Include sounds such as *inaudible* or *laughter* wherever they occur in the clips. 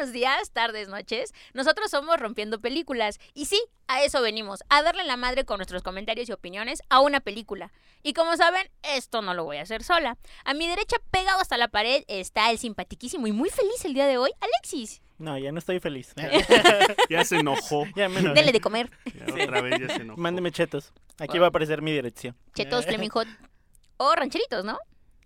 buenos días, tardes, noches. Nosotros somos Rompiendo Películas. Y sí, a eso venimos, a darle la madre con nuestros comentarios y opiniones a una película. Y como saben, esto no lo voy a hacer sola. A mi derecha, pegado hasta la pared, está el simpatiquísimo y muy feliz el día de hoy, Alexis. No, ya no estoy feliz. *laughs* Ya se enojó. ya me enojé. Dele de comer. Ya otra vez ya se enojó. Mándeme chetos. Aquí va a aparecer mi dirección. Chetos, *laughs* Fleming Hot. O rancheritos, ¿no?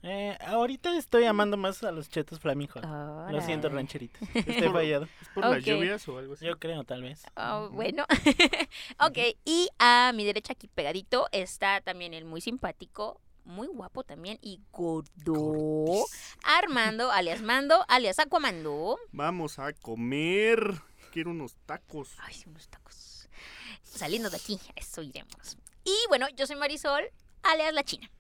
Eh, ahorita estoy amando más a los chetos Flaming Hot. Lo siento, rancheritos. *laughs* Estoy fallado. ¿Es por las lluvias o algo así? Yo creo, tal vez. Ah, bueno. *laughs* ok, y a mi derecha aquí pegadito está también el muy simpático, muy guapo también y gordo. Armando, alias Mando, alias Aquamando. Vamos a comer. Quiero unos tacos. Ay, sí, unos tacos. Saliendo de aquí, a eso iremos. Y bueno, yo soy Marisol, alias La China.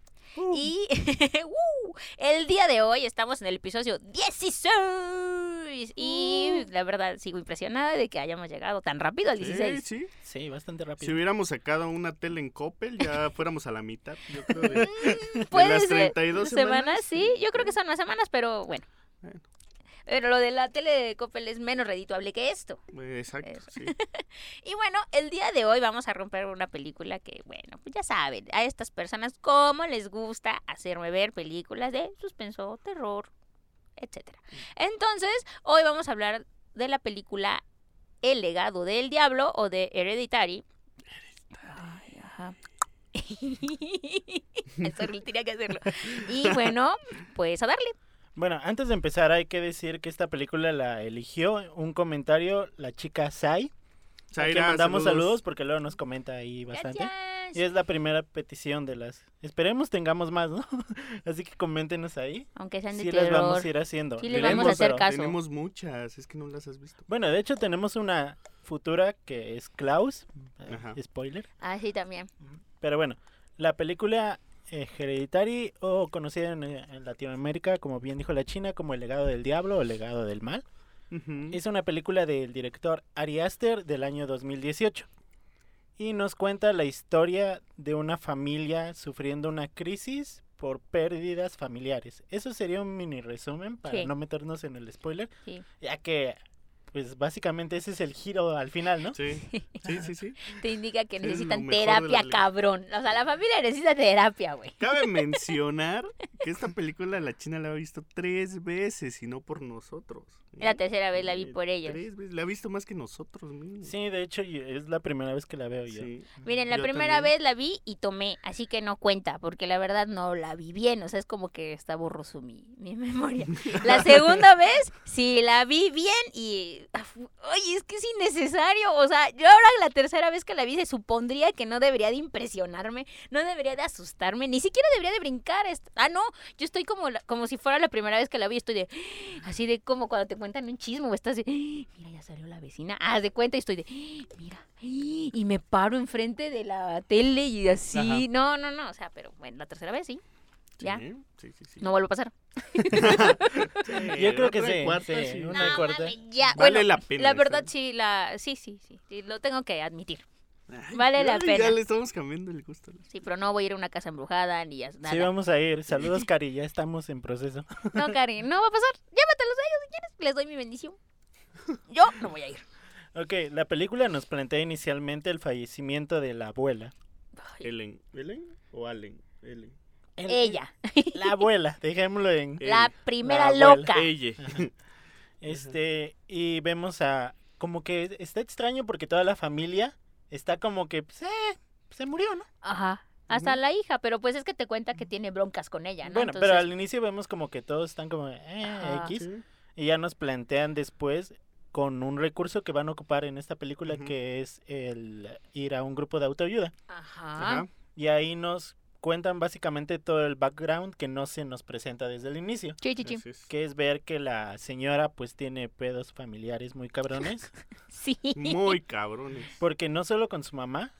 Y *laughs* ¡uh! El día de hoy estamos en el episodio 16. Y la verdad sigo impresionada de que hayamos llegado tan rápido al 16. Sí, sí. Sí, bastante Si rápido. hubiéramos sacado una tele en Coppel, ya *laughs* fuéramos a la mitad. Yo creo de, de Puede las ser 32 semanas, semanas. sí. Yo creo que son las semanas, pero bueno. Bueno. Pero lo de la tele de Coppel es menos redituable que esto. Eh, Exacto, Eso. sí. *laughs* Y bueno, el día de hoy vamos a romper una película que, bueno, pues ya saben, a estas personas cómo les gusta hacerme ver películas de suspenso, terror, etcétera. Entonces, hoy vamos a hablar de la película El legado del diablo o de Hereditary. Ay, ajá. *laughs* Eso tenía que hacerlo. *laughs* Y bueno, pues a darle. Bueno, antes de empezar hay que decir que esta película la eligió un comentario la chica Sai. Zaira, mandamos saludos. porque luego nos comenta ahí bastante. Gracias. Y es la primera petición de las... Esperemos tengamos más, ¿no? *laughs* Así que coméntenos ahí. Aunque sean de Sí las vamos a ir haciendo. Sí les vamos a hacer pero- caso. Tenemos muchas, es que no las has visto. Bueno, de hecho tenemos una futura que es Klaus. Ajá. Spoiler. Ah, sí, también. Pero bueno, la película eh, Hereditary, o conocida en, en Latinoamérica, como bien dijo la China, como El legado del diablo o El legado del mal, es una película del director Ari Aster del año 2018. Y nos cuenta la historia de una familia sufriendo una crisis por pérdidas familiares. Eso sería un mini resumen para Sí. no meternos en el spoiler, Sí. ya que pues básicamente ese es el giro al final, ¿no? Sí, sí, sí, sí. Te indica que necesitan terapia, cabrón. O sea, la familia necesita terapia, güey. Cabe *laughs* mencionar que esta película la China la ha visto tres veces y no por nosotros. La tercera vez la vi por ellos. Tres veces, la ha visto más que nosotros. Sí, de hecho es la primera vez que la veo yo. Sí. Miren, la Yo primera también. vez la vi y tomé, así que no cuenta, porque la verdad no la vi bien, o sea, es como que está borroso mi, mi *laughs* memoria. La segunda *laughs* vez sí la vi bien y, oye, es que es innecesario, o sea, yo ahora la tercera vez que la vi se supondría que no debería de impresionarme, no debería de asustarme, ni siquiera debería de brincar. Ah, no, yo estoy como, como si fuera la primera vez que la vi, estoy de, *gasps* así de como cuando te cuentan un chisme o estás de, mira, ya salió la vecina, haz de cuenta y estoy de, mira, y me paro enfrente de la tele y así. Ajá. No, no, no. O sea, pero bueno, la tercera vez sí. Ya. Sí, sí, sí. No vuelvo a pasar. *laughs* Sí, Yo creo que sí, cuarta, sí, sí. una No, cuarta. mames, ya. Vale Bueno, la pena. La verdad sí, la sí, sí, sí, sí, lo tengo que admitir. Ay, vale la pena. Ya le estamos cambiando el gusto. Sí, pero no voy a ir a una casa embrujada ni a nada. Sí, vamos a ir. Saludos, *laughs* Cari, ya estamos en proceso. No, Cari, no va a pasar. Llévatelos a ellos si quieres. Les doy mi bendición. Yo no voy a ir. Ok, la película nos plantea inicialmente el fallecimiento de la abuela. Ay, ¿Ellen? ¿Ellen o Allen? Ellen. El- Ella, La abuela, dejémoslo en... *laughs* la primera La loca. Ella. *laughs* Este, y vemos a... Como que está extraño porque toda la familia está como que... Pues, eh, se murió, ¿no? Ajá. Hasta la hija, pero pues es que te cuenta que tiene broncas con ella, ¿no? Bueno, pero al inicio vemos como que todos están como... Eh. X. Sí. Y ya nos plantean después con un recurso que van a ocupar en esta película que es el ir a un grupo de autoayuda. Ajá. Ajá. Y ahí nos cuentan básicamente todo el background que no se nos presenta desde el inicio. Sí, sí, sí. Que es ver que la señora pues tiene pedos familiares muy cabrones. *laughs* Sí. Muy cabrones. Porque no solo con su mamá,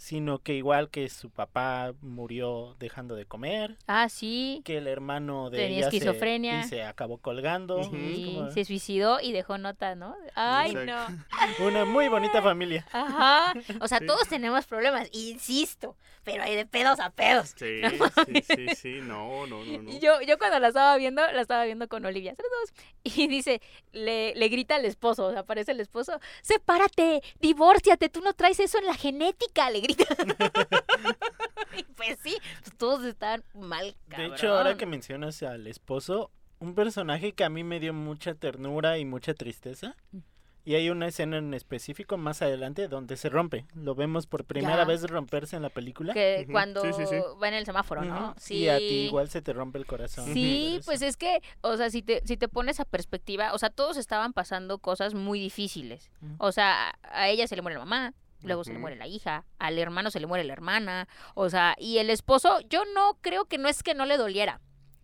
sino que igual que su papá murió dejando de comer, Ah, sí. que el hermano de Tenía ella se- esquizofrenia. y se acabó colgando. Sí, como se suicidó y dejó nota, ¿no? Ay, Exacto. no. *laughs* Una muy bonita familia. Ajá. O sea, Sí. todos tenemos problemas, insisto, pero hay de pedos a pedos. Sí, *laughs* sí, sí, sí, no, no, no, no. Y Yo, yo cuando la estaba viendo, la estaba viendo con Olivia, saludos, *laughs* y dice, le, le grita al esposo, o sea, aparece el esposo, sepárate, divórciate, tú no traes eso en la genética, le grita. *laughs* y pues sí, pues todos están mal, De cabrón. hecho, ahora que mencionas al esposo, un personaje que a mí me dio mucha ternura y mucha tristeza. Mm. Y hay una escena en específico más adelante donde se rompe. Lo vemos por primera Ya. vez romperse en la película. Que cuando sí, sí, sí. va en el semáforo, ¿no? Sí. Y a ti igual se te rompe el corazón. Sí, *laughs* pues es que, o sea, si te, si te pones a perspectiva, o sea, todos estaban pasando cosas muy difíciles. O sea, a ella se le muere la mamá, luego se le muere la hija, al hermano se le muere la hermana, o sea, y el esposo, yo no creo que no es que no le doliera.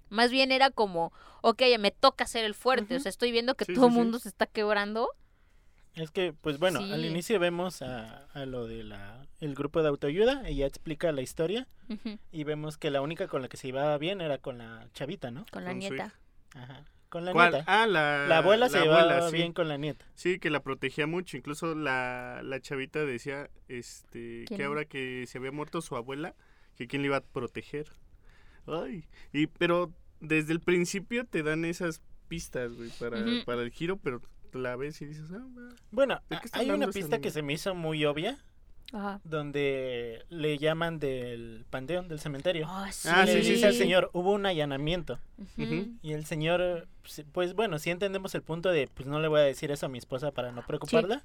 Más bien era como, ok, me toca ser el fuerte, o sea, estoy viendo que Sí, todo el sí, sí. mundo se está quebrando. Es que, pues bueno, al inicio vemos a, a lo de la el grupo de autoayuda. Ella explica la historia. Y vemos que la única con la que se llevaba bien era con la chavita, ¿no? con la Con nieta. Ajá. Con la ¿Cuál? nieta. Ah, la, la abuela se llevaba abuela, sí. bien con la nieta. Sí, que la protegía mucho. Incluso la, la chavita decía este ¿Quién que ahora que se había muerto su abuela, que quién le iba a proteger. Ay, y pero desde el principio te dan esas pistas, güey, para, para el giro, pero la ves y dices, ah. Bueno, ¿De a- qué está hay una pista que se me hizo muy obvia, Ajá. donde le llaman del panteón, del cementerio. Ah, sí. Ah, sí, sí, dice al sí. señor, hubo un allanamiento. Y el señor, pues, bueno, sí entendemos el punto de, pues no le voy a decir eso a mi esposa para no preocuparla.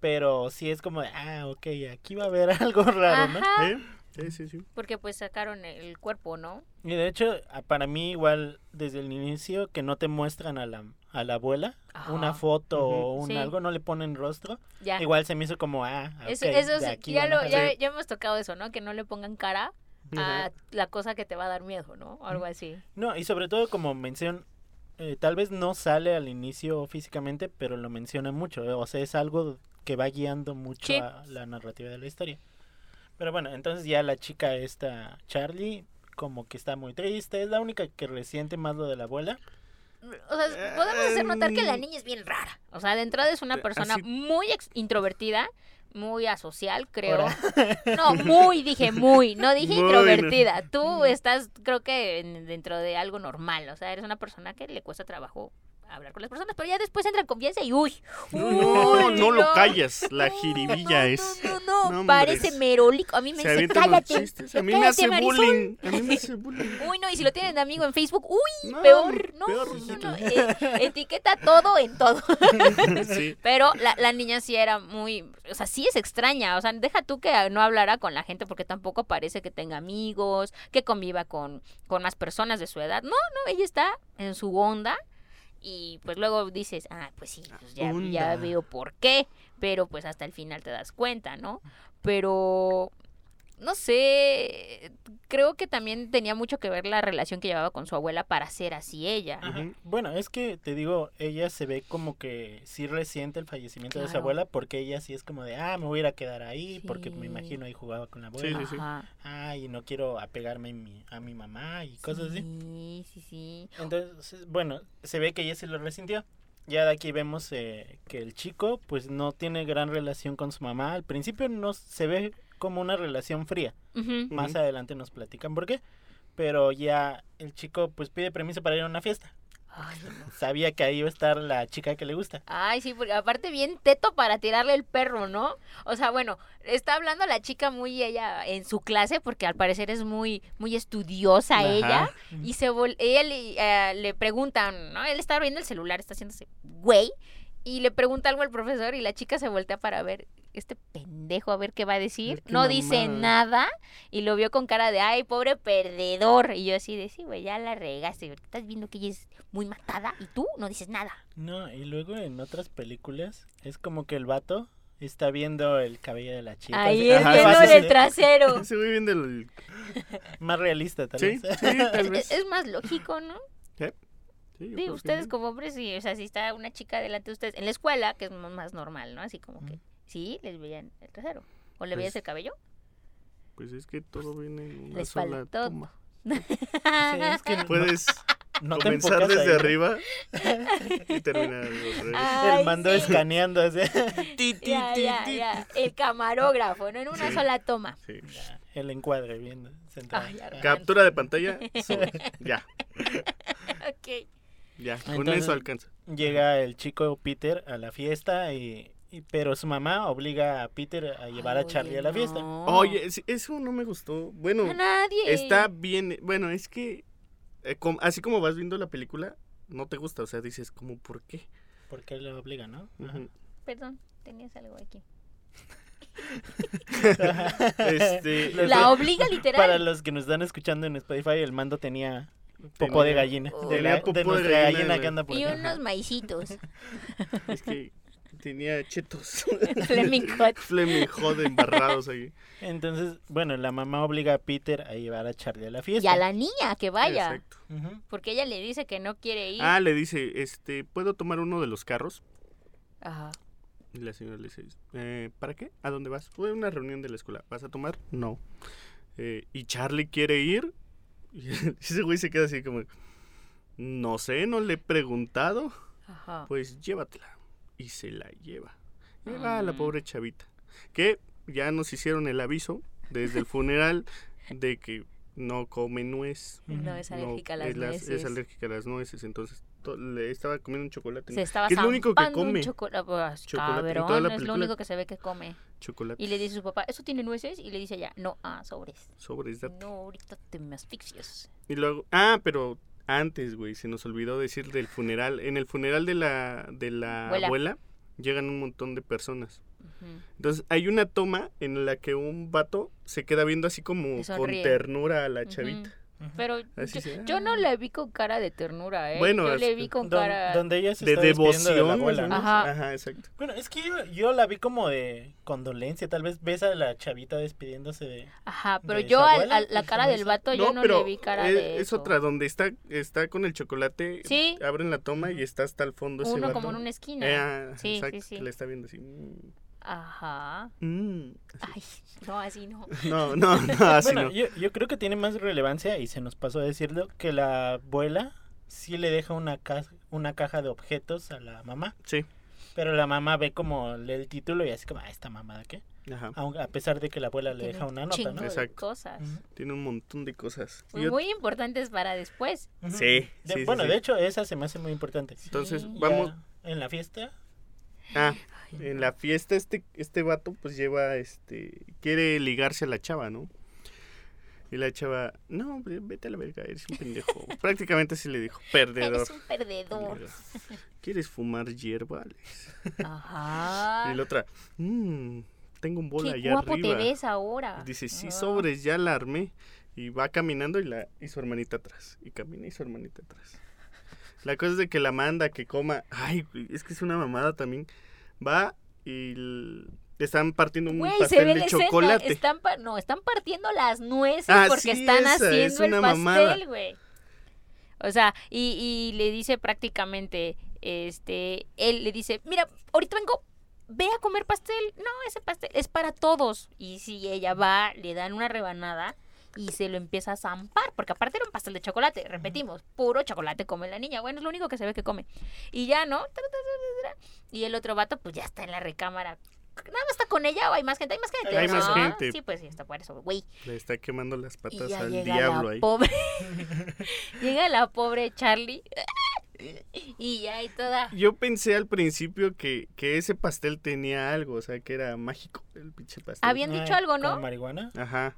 Pero sí es como de, ah, ok, aquí va a haber *laughs* algo raro, ¿no? Ajá. ¿Eh? Sí, sí, sí. Porque pues sacaron el cuerpo, ¿no? Y de hecho, para mí igual desde el inicio que no te muestran a la, a la abuela una foto o un Sí. algo, no le ponen rostro. Ya. Igual se me hizo como, ah, ok, Eso, eso aquí ya, lo, ya, ya hemos tocado eso, ¿no? Que no le pongan cara a la cosa que te va a dar miedo, ¿no? O algo así. No, y sobre todo como mención, eh, tal vez no sale al inicio físicamente, pero lo menciona mucho. eh, O sea, es algo que va guiando mucho Sí. a la narrativa de la historia. Pero bueno, entonces ya la chica esta, Charlie, como que está muy triste. Es la única que resiente más lo de la abuela. O sea, podemos hacer notar que la Em, niña es bien rara. O sea, de entrada es una eh, persona así- muy ex- introvertida, muy asocial, creo. Ahora. *laughs* No, muy, dije muy, no dije Muy, introvertida. Tú estás, creo que en- dentro de algo normal. O sea, eres una persona que le cuesta trabajo hablar con las personas, pero ya después entra en confianza y uy. No, no, uy, no lo callas. La jiribilla no, es. No, no, no, parece merolico. A mí me Se dice, cállate. chistes. A mí me hace Marisol". bullying. A mí me *laughs* hace bullying. Uy, no, y si lo tienen de amigo en Facebook, uy, peor. No, peor, no, hijito. no, eh, etiqueta todo en todo. *laughs* Sí. Pero la, la niña sí era muy, o sea, sí es extraña, o sea, deja tú que no hablara con la gente porque tampoco parece que tenga amigos, que conviva con, con más personas de su edad. No, no, ella está en su onda y pues luego dices, ah, pues sí, pues ya, ya veo por qué, pero pues hasta el final te das cuenta, ¿no? Pero, no sé, creo que también tenía mucho que ver la relación que llevaba con su abuela para ser así ella. Bueno, es que te digo, ella se ve como que sí resiente el fallecimiento de su abuela porque ella sí es como de, ah, me voy a ir a quedar ahí porque me Sí. imagino ahí jugaba con la Sí, abuela. sí, sí. Ajá. Ah, y no quiero apegarme a mi, a mi mamá y cosas así. Sí, sí, sí. Entonces, bueno, se ve que ella se lo resintió. Ya de aquí vemos eh, que el chico pues no tiene gran relación con su mamá. Al principio no se ve como una relación fría. Más adelante nos platican por qué. Pero ya el chico pues pide permiso para ir a una fiesta. Ay, no. Sabía que ahí iba a estar la chica que le gusta. Ay, sí, porque aparte bien teto para tirarle el perro, ¿no? O sea, bueno, está hablando la chica muy ella en su clase porque al parecer es muy muy estudiosa Ajá. ella y se vol ella le, eh, le preguntan, ¿no? Él está abriendo el celular, está haciéndose güey y le pregunta algo al profesor y la chica se voltea para ver este pendejo a ver qué va a decir. qué No dice nada y lo vio con cara de, ay, pobre perdedor. Y yo así de, sí, güey, ya la regaste. Estás viendo que ella es muy matada y tú no dices nada. No, y luego en otras películas es como que el vato está viendo el cabello de la chica. Ahí es fácil, el trasero. *laughs* Se ve bien del. *laughs* Más realista tal Sí, vez. sí, tal *laughs* Es, vez. es más lógico, ¿no? Sí, ustedes sí. como hombres, sí, o sea, si está una chica delante de ustedes en la escuela, que es más normal, ¿no? Así como que, sí, les veían el trasero. ¿O le Pues- veías el cabello? Pues es que todo viene en una Les sola faltó. toma. *laughs* Sí, es que Puedes no comenzar desde ahí. arriba *laughs* y terminar. Ay, El mando sí. escaneando así. *laughs* Ti, ti, Ya, ti, ya, ti. ya. El camarógrafo, no en una Sí. sola toma. Sí. El encuadre viendo. centrado. Ay. Captura de pantalla, ya, Ok. Ya, con Entonces- eso alcanza. Llega el chico Peter a la fiesta y, y- pero su mamá obliga a Peter a llevar Ay, a Charlie oye, a la fiesta. no. Oye, es- eso no me gustó. Bueno, A nadie. está bien, bueno, es que eh, com- así como vas viendo la película, no te gusta, o sea, dices como, ¿por qué? Porque lo obliga, ¿no? Perdón, tenías algo aquí. *laughs* Este, *laughs* La obliga literal. Para los que nos están escuchando en Spotify, el mando tenía popó de gallina. Oh. De, la, de popó de nuestra gallina, que anda por Y acá. unos maicitos. *laughs* Es que tenía chetos. *laughs* *laughs* Fleming Hot. Fleming Hot embarrados ahí. Entonces, bueno, la mamá obliga a Peter a llevar a Charlie a la Y fiesta. a la niña que vaya. Exacto. Porque ella le dice que no quiere ir. Ah, le dice, este, ¿puedo tomar uno de los carros? Ajá. Y la señora le dice, eh, ¿para qué? ¿A dónde vas? Fue una reunión de la escuela. ¿Vas a tomar? No. Eh, ¿Y Charlie quiere ir? Y *laughs* ese güey se queda así como, no sé, no le he preguntado. Ajá. Pues llévatela. Y se la lleva. Lleva a la Mm. pobre chavita. Que ya nos hicieron el aviso desde el *laughs* funeral de que no come nuez. No es No, alérgica a las es, las- nueces. es alérgica a las nueces. Entonces to- le estaba comiendo un chocolate. Se estaba que es lo único que come. chocola- pues, Chocolate. Cabrón, es lo único que se ve que come. Chocolate. Y le dice a su papá, ¿eso tiene nueces? Y le dice ella, no, ah, sobres. Sobres, date. No, ahorita te me asfixias. Y luego, ah, pero antes, güey, se nos olvidó decir del funeral. En el funeral de la, de la Abuela. abuela. llegan un montón de personas. Entonces hay una toma en la que un vato se queda viendo así como con ternura a la chavita. Pero yo, se- yo no le vi con cara de ternura, ¿eh? Bueno, yo es- le vi con Don- cara... donde ella se De devoción. de la abuela. menos. Ajá. Ajá, exacto. Bueno, es que yo, yo la vi como de condolencia. Tal vez ves a la chavita despidiéndose de. Ajá, pero de yo abuela, la pues, cara del vato yo no le vi cara es, de es eso. otra, donde está, está con el chocolate. Sí. Abren la toma y está hasta el fondo ese Uno vato. como en una esquina. Eh, ah, Sí, sí, exacto, sí. que le está viendo así. Ajá. mm. Ay, no, así no. *laughs* No, no, no, *laughs* así bueno, no. yo, yo creo que tiene más relevancia, y se nos pasó a decirlo, que la abuela sí le deja una, ca- una caja de objetos a la mamá. Sí, Pero la mamá ve como lee el título y así como, ah, esta mamada, ¿qué? ajá. A pesar de que la abuela le Tiene deja un una nota, ¿no? Exacto. cosas. Tiene un montón de cosas. Muy, importantes para después. Sí, De- sí, sí, bueno, sí. de hecho, esa se me hace muy importante. Entonces, Sí. vamos. Ya en la fiesta. Ah, en la fiesta este, este vato pues lleva, este, quiere ligarse a la chava, ¿no? Y la chava, no, ve- vete a la verga, eres un pendejo. *laughs* Prácticamente así le dijo, perdedor. Eres un perdedor. *laughs* ¿Quieres fumar hierba? Alex? Ajá. Y la otra, mmm, tengo un bola Qué allá guapo arriba. te ves ahora. Dice, sí, Ah. sobres, ya la armé. Y va caminando y, la, y su hermanita atrás. Y camina y su hermanita atrás. La cosa es de que la manda que coma. Ay, es que es una mamada también. Va y están partiendo un pastel de escena, chocolate. Están pa- no, están partiendo las nueces Ah, porque sí, están esa, es haciendo el pastel, güey. O sea, y, y le dice prácticamente, este, él le dice, mira, ahorita vengo, ve a comer pastel. No, ese pastel es para todos. Y si ella va, le dan una rebanada y se lo empieza a zampar, porque aparte era un pastel de chocolate, repetimos, puro chocolate come la niña. Bueno, es lo único que se ve que come. Y ya, ¿no? Y el otro vato, pues ya está en la recámara. Nada más está con ella o hay más gente, hay más gente. Hay más ¿no? gente. Sí, pues sí, está por eso, güey. Le está quemando las patas al llega diablo la ahí. pobre. *laughs* *laughs* llega la pobre Charlie. *laughs* y ya y toda. Yo pensé al principio que, que ese pastel tenía algo, o sea, que era mágico el pinche pastel. Habían dicho Ay, algo, ¿con ¿no? marihuana? Ajá.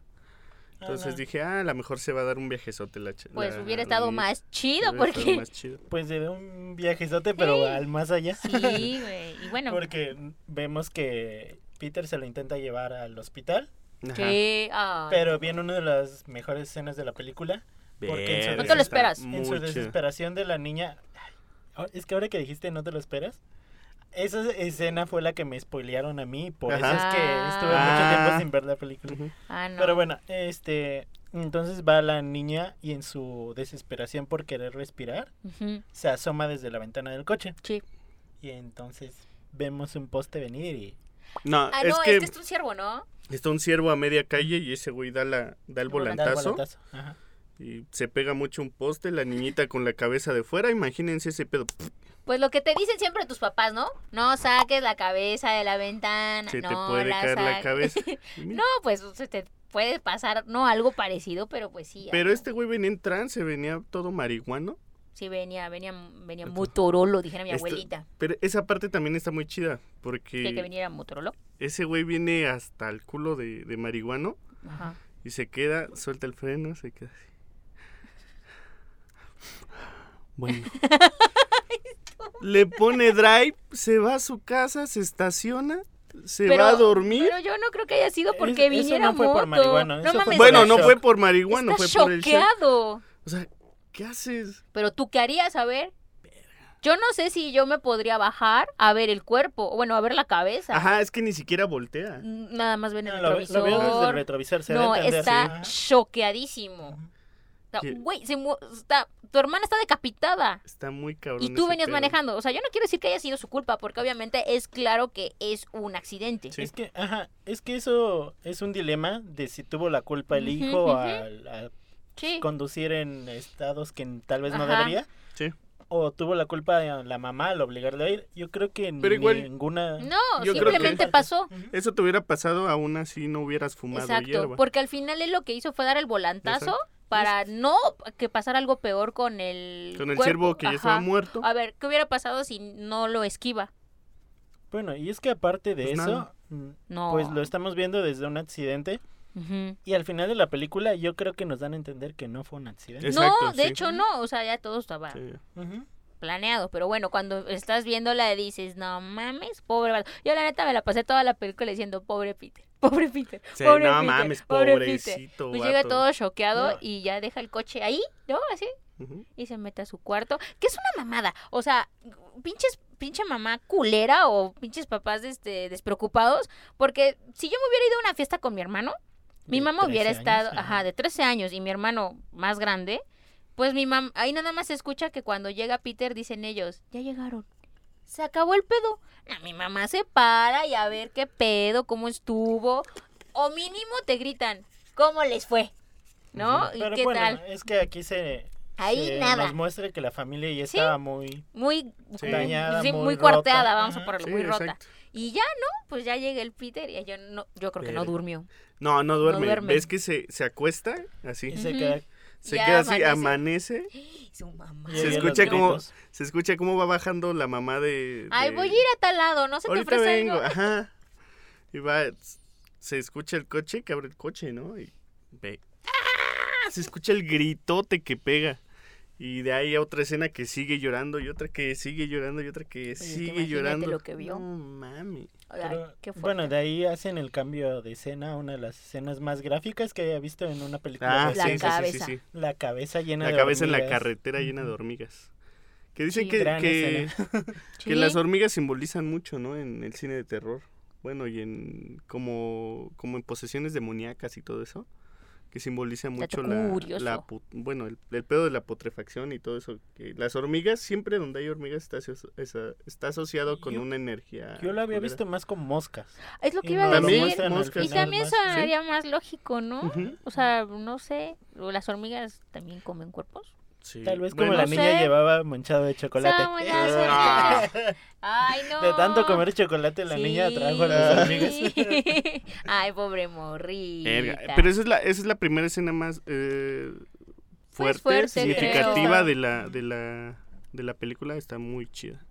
Entonces no. dije, ah, a lo mejor se va a dar un viajezote la Pues la- hubiera estado más chido porque. más chido. Pues de un viajezote, pero Sí. al más allá. Sí, *laughs* güey. Y bueno, Porque vemos que Peter se lo intenta llevar al hospital, que. ay, pero viene una de las mejores escenas de la película. Porque en su No te lo esperas. En su desesperación de la niña. Ay, ahora- Es que ahora que dijiste no te lo esperas. Esa escena fue la que me spoilearon a mí. Por eso es que estuve Ah. mucho tiempo sin ver la película. Ah, no. Pero bueno, este. Entonces va la niña y en su desesperación por querer respirar, se asoma desde la ventana del coche. Sí. Y entonces vemos un poste venir y. No, Ah, es, no, que es que es un ciervo, ¿no? está un ciervo a media calle y ese güey da, la, da el El Da el volantazo volantazo, ajá. Y se pega mucho un poste, la niñita con la cabeza de fuera, imagínense ese pedo. Pues lo que te dicen siempre tus papás, ¿no? No saques la cabeza de la ventana. Se te no puede caer la cabeza. *laughs* No, pues se te puede pasar, no, algo parecido, pero pues sí. Pero algo. este güey venía en trance, venía todo marihuano. Sí, venía, venía, venía Motorolo, dijera mi Esto- abuelita. Pero esa parte también está muy chida, porque ¿Que, que viniera Motorolo? ese güey viene hasta el culo de, de marihuano Ajá. y se queda, suelta el freno, se queda así. Bueno. *laughs* Le pone drive, se va a su casa, se estaciona, se Pero- va a dormir. Pero yo no creo que haya sido Es- porque eso viniera no fue por moto. marihuana, no eso fue bueno, no shock. fue por marihuana, está fue por el shock. choqueado. O sea, ¿qué haces? Pero tú, ¿qué harías? A ver. Yo no sé si yo me podría bajar a ver el cuerpo, o bueno, a ver la cabeza. Ajá, es que ni siquiera voltea. Nada más ven el No, lo, ve- lo veo desde el retrovisor. retrovisor. Se no, está choqueadísimo. Güey, se mu- está, tu hermana está decapitada. Está muy cabrón. Y tú venías pedo. manejando. O sea, yo no quiero decir que haya sido su culpa, porque obviamente es claro que es un accidente. Sí. Es que, ajá, es que eso es un dilema de si tuvo la culpa el hijo al Sí. conducir en estados que tal vez no Ajá. debería. Sí. O tuvo la culpa la mamá al obligarle a ir. Yo creo que Pero igual- ninguna... No, Yo creo que- simplemente pasó. Eso te hubiera pasado aún así no hubieras fumado Exacto, hierba. porque al final él lo que hizo fue dar el volantazo Exacto. Para no que pasara algo peor con el Con el cuerpo. ciervo que ya estaba muerto. A ver, ¿qué hubiera pasado si no lo esquiva? Bueno, y es que aparte de Pues eso, mm, No. pues lo estamos viendo desde un accidente. Y al final de la película yo creo que nos dan a entender que no fue un accidente. No, de sí. hecho no, o sea, ya todo estaba Sí. Planeado, pero bueno, cuando estás viéndola dices, no mames, pobre vato". Yo la neta me la pasé toda la película diciendo, pobre Peter, pobre Peter, Sí, pobre no Peter, mames, pobre pobrecito. Peter. Pues llega todo choqueado No. y ya deja el coche ahí, ¿no? Así, y se mete a su cuarto, que es una mamada. O sea, pinches, pinche mamá culera o pinches papás este, despreocupados, porque si yo me hubiera ido a una fiesta con mi hermano, mi De mamá hubiera 13 estado, años, ajá, de 13 años y mi hermano más grande, pues mi mamá, ahí nada más se escucha que cuando llega Peter dicen ellos, ya llegaron. Se acabó el pedo. No, mi mamá se para y a ver qué pedo, cómo estuvo. O mínimo te gritan, ¿cómo les fue? ¿no? ¿Y Pero qué bueno, tal? es que aquí se, Ahí se nada. nos muestra que la familia ya Sí. estaba muy... Muy, Sí. Dañada, sí, muy muy rota. cuarteada, vamos a Ajá. ponerlo, Sí, muy rota. exacto. Y ya, ¿no? Pues ya llega el Peter y yo no, yo creo que no durmió. No, no duerme. duerme. ¿Ves que se, se acuesta? Así. Y se queda... Se Ya queda así, amanece. amanece. *gasps* Su mamá. y Se escucha como-. Se escucha cómo va bajando la mamá de. Ay, de- voy a ir a tal lado, no se te ofrece vengo, algo. ajá. *laughs* Y va, se escucha el coche, que abre el coche, ¿no? Y ve. ¡Ah! Se escucha el gritote que pega. Y de ahí a otra escena que sigue llorando y otra que sigue llorando y otra que sigue llorando. lo que vio. No mami. Ay, Pero, qué fuerte. bueno, de ahí hacen el cambio de escena, una de las escenas más gráficas que haya visto en una película. Ah, de La sí, ciencia. sí, sí, cabeza. La cabeza llena La de cabeza en la hormigas. carretera llena de hormigas. Que dicen Sí. que, que, *laughs* que Sí. las hormigas simbolizan mucho, ¿no? En el cine de terror. Bueno, y en como, como en posesiones demoníacas y todo eso. Que simboliza mucho la, bueno, el, el pedo de la putrefacción y todo eso. Que las hormigas, siempre donde hay hormigas está, esa- está asociado con Yo- una energía. Yo lo había culera. visto más con moscas. Es lo que Y iba a no decir. Y también sonaría más lógico, ¿no? O sea, no sé, ¿o las hormigas también comen cuerpos. Sí. Tal vez Bueno, como la no niña sé. llevaba manchado de chocolate. Ah. hormigas. Ay, no. De tanto comer chocolate, la niña trajo a las Sí. hormigas. *laughs* Ay, pobre morrita. Pero esa es la, esa es la primera escena más eh, fuerte, fuerte, significativa creo. de la, de la de la película. Está muy chida.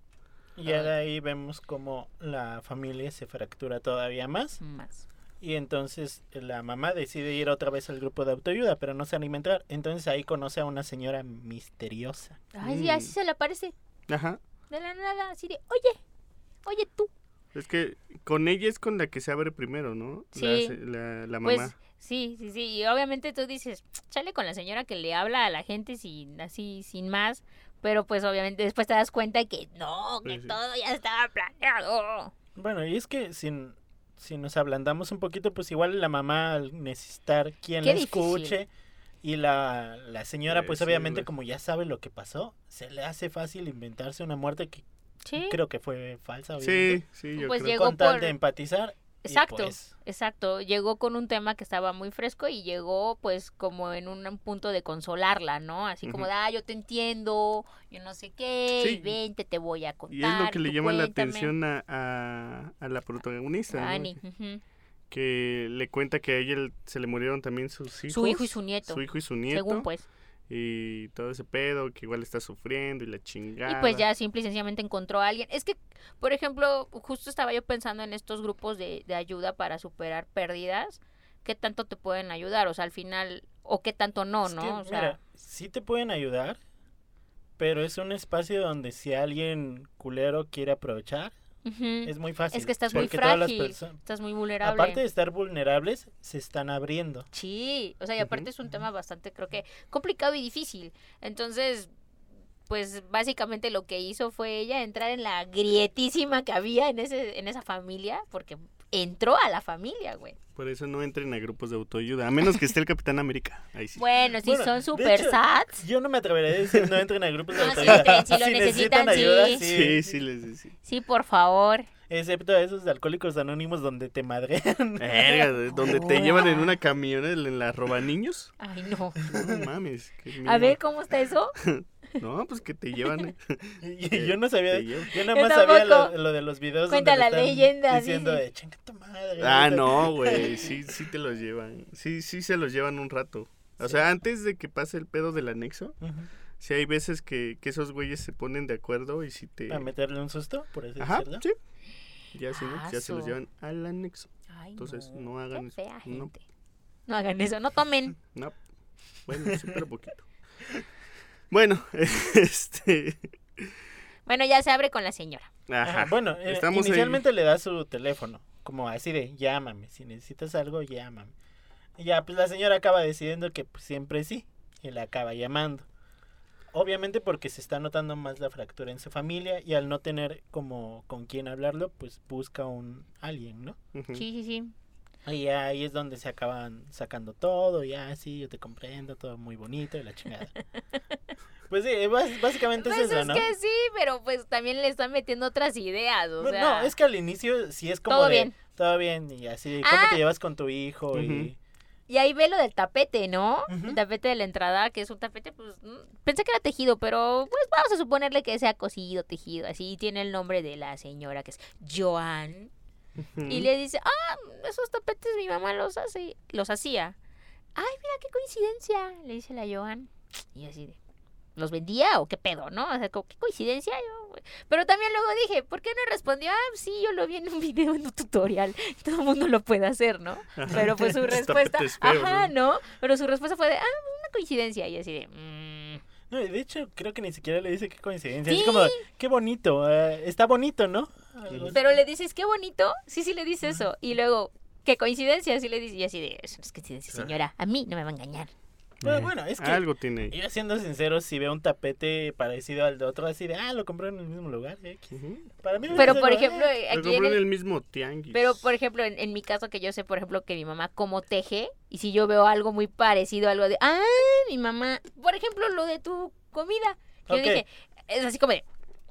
Y de ahí vemos como la familia se fractura todavía más. Más. Y entonces la mamá decide ir otra vez al grupo de autoayuda, pero no se anima a entrar. Entonces ahí conoce a una señora misteriosa. Ay, sí, Mm. así se le aparece Ajá. de la nada, así de, oye, oye tú. Es que con ella es con la que se abre primero, ¿no? Sí. La, la, Pues mamá. sí, sí, sí. Y obviamente tú dices, chale con la señora que le habla a la gente sin así, sin más. Pero pues obviamente después te das cuenta que no, que Sí, sí. todo ya estaba planeado. Bueno, y es que sin, si nos ablandamos un poquito, pues igual la mamá al necesitar quien la difícil. escuche y la, la señora pues Decirle. obviamente como ya sabe lo que pasó, se le hace fácil inventarse una muerte que Sí, Creo que fue falsa, Sí, obviamente. sí, yo Pues creo. llegó Con tal por- de empatizar. Exacto, pues, exacto. Llegó con un tema que estaba muy fresco y llegó pues como en un punto de consolarla, ¿no? Así como Ujú. de, ah, yo te entiendo, yo no sé qué, Sí. y vente, te voy a contar. Y es lo que le llama la cuéntame". atención a, a, a la protagonista, ¿no? Annie, ujú. Que le cuenta que a ella se le murieron también sus hijos. Su hijo y su nieto, Su hijo y su nieto. según pues. Y todo ese pedo, que igual está sufriendo y la chingada. Y pues ya simple y sencillamente encontró a alguien. Es que, por ejemplo, justo estaba yo pensando en estos grupos de, de ayuda para superar pérdidas. ¿Qué tanto te pueden ayudar? O sea, al final, o qué tanto no, es ¿no? que, o sea, mira, sí te pueden ayudar, pero es un espacio donde si alguien culero quiere aprovechar, es muy fácil. es que estás muy porque todas las frágil, estás muy vulnerable. Aparte de estar vulnerables, se están abriendo. Sí, o sea, y aparte es un tema bastante, creo que, complicado y difícil. Entonces, pues básicamente lo que hizo fue ella entrar en la grietísima que había en, ese, en esa familia, porque entró a la familia, güey. Por eso no entren a grupos de autoayuda, a menos que esté el Capitán América. Ahí sí. Bueno, si Bueno, son super hecho, sats. Yo no me atreveré a decir no entren a grupos de No, sí autoayuda. si lo necesitan, ayuda, sí. Sí, sí, les decía. Sí, por favor. Excepto a esos de alcohólicos anónimos donde te madrean. *laughs* Verga, de- donde te llevan en una camioneta en la roba niños. Ay, no. No mames. A ver, ¿cómo está eso? *laughs* No, pues que te llevan. eh, *laughs* Y yo no sabía, yo nada Yo más sabía lo, lo de los videos Cuenta donde la están leyenda, diciendo dice. de chinga tu madre. Ah, ahorita". no, güey. *laughs* Sí, sí te los llevan. Sí, sí se los llevan un rato. O Sí. sea, antes de que pase el pedo del anexo, Ujú. sí hay veces que, que esos güeyes se ponen de acuerdo y si te... Para meterle un susto, por así Ajá, decirlo. sí. Ya, sí, ¿no? ya se los llevan al anexo. Ay, Entonces, no hagan Qué eso. fea No. gente. No hagan eso, no tomen. *laughs* No. Bueno, sí, pero poquito. Bueno, *laughs* este... Bueno, ya se abre con la señora. Ajá, Ajá. Bueno, eh, Estamos ahí. inicialmente le da su teléfono, como así de llámame, si necesitas algo, llámame. Y ya, pues la señora acaba decidiendo que pues, siempre sí, y la acaba llamando. Obviamente porque se está notando más la fractura en su familia y al no tener como con quién hablarlo, pues busca un alguien, ¿no? Sí, sí, sí. Y ahí es donde se acaban sacando todo, ya sí, yo te comprendo, todo muy bonito y la chingada. *laughs* pues sí, básicamente Pues es eso, es ¿no? que sí, pero pues también le están metiendo otras ideas, o Bueno, sea... No, es que al inicio sí es como Todo de, bien. todo bien y así, ¿cómo Ah. te llevas con tu hijo? y Y ahí ve lo del tapete, ¿no? Ujú. El tapete de la entrada, que es un tapete, pues, mm, pensé que era tejido, pero pues vamos a suponerle que sea cosido, tejido, así tiene el nombre de la señora, que es Joan. Y le dice, ah, esos tapetes mi mamá los hace, los hacía. Ay, mira qué coincidencia, le dice la Joan. Y así de, ¿los vendía o qué pedo, no? O sea, como, qué coincidencia. Yo. Pero también luego dije, ¿por qué no respondió? Ah, sí, yo lo vi en un video, en un tutorial. Todo el mundo lo puede hacer, ¿no? Pero pues su *laughs* Los respuesta, ajá, ¿no? Pero su respuesta fue de, ah, una coincidencia. Y así de, "Mm". No, de hecho creo que ni siquiera le dice qué coincidencia, es Sí. como, qué bonito, eh, está bonito, ¿no? Pero le dices, qué bonito. Sí, sí le dice eso. Y luego, qué coincidencia, sí le dice. Y así de, es coincidencia, señora. A mí no me va a engañar. Pero Eh, bueno, es que Algo tiene yo siendo sincero, si veo un tapete parecido al de otro, así de, ah, lo compré en el mismo lugar. Ujú. Para mí Pero, por ejemplo. Lo aquí en compré en el- el mismo tianguis. Pero, por ejemplo, en, en mi caso, que yo sé, por ejemplo, que mi mamá como teje, y si yo veo algo muy parecido, algo de, ah, mi mamá, por ejemplo, lo de tu comida. Yo dije, es así como de,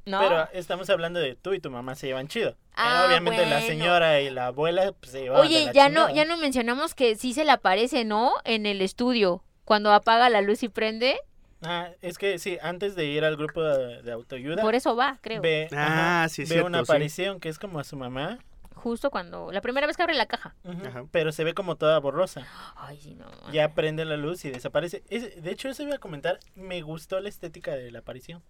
no. Pero estamos hablando de tú y tu mamá se llevan chido. Eh, Ah, Obviamente la señora y la abuela pues, se llevaban de Oye, la ya no, ya no mencionamos que sí se le aparece, ¿no? En el estudio, cuando apaga la luz y prende, Ah, es que sí, antes de ir al grupo de, de autoayuda, por eso va, creo. ve, Ah, ajá, sí, ve cierto, una sí. aparición que es como a su mamá, Justo cuando, la primera vez que abre la caja. Ajá. pero se ve como toda borrosa. Ay, sí, no. Ya prende la luz y desaparece. Es- de hecho, eso iba a comentar, me gustó la estética de la aparición.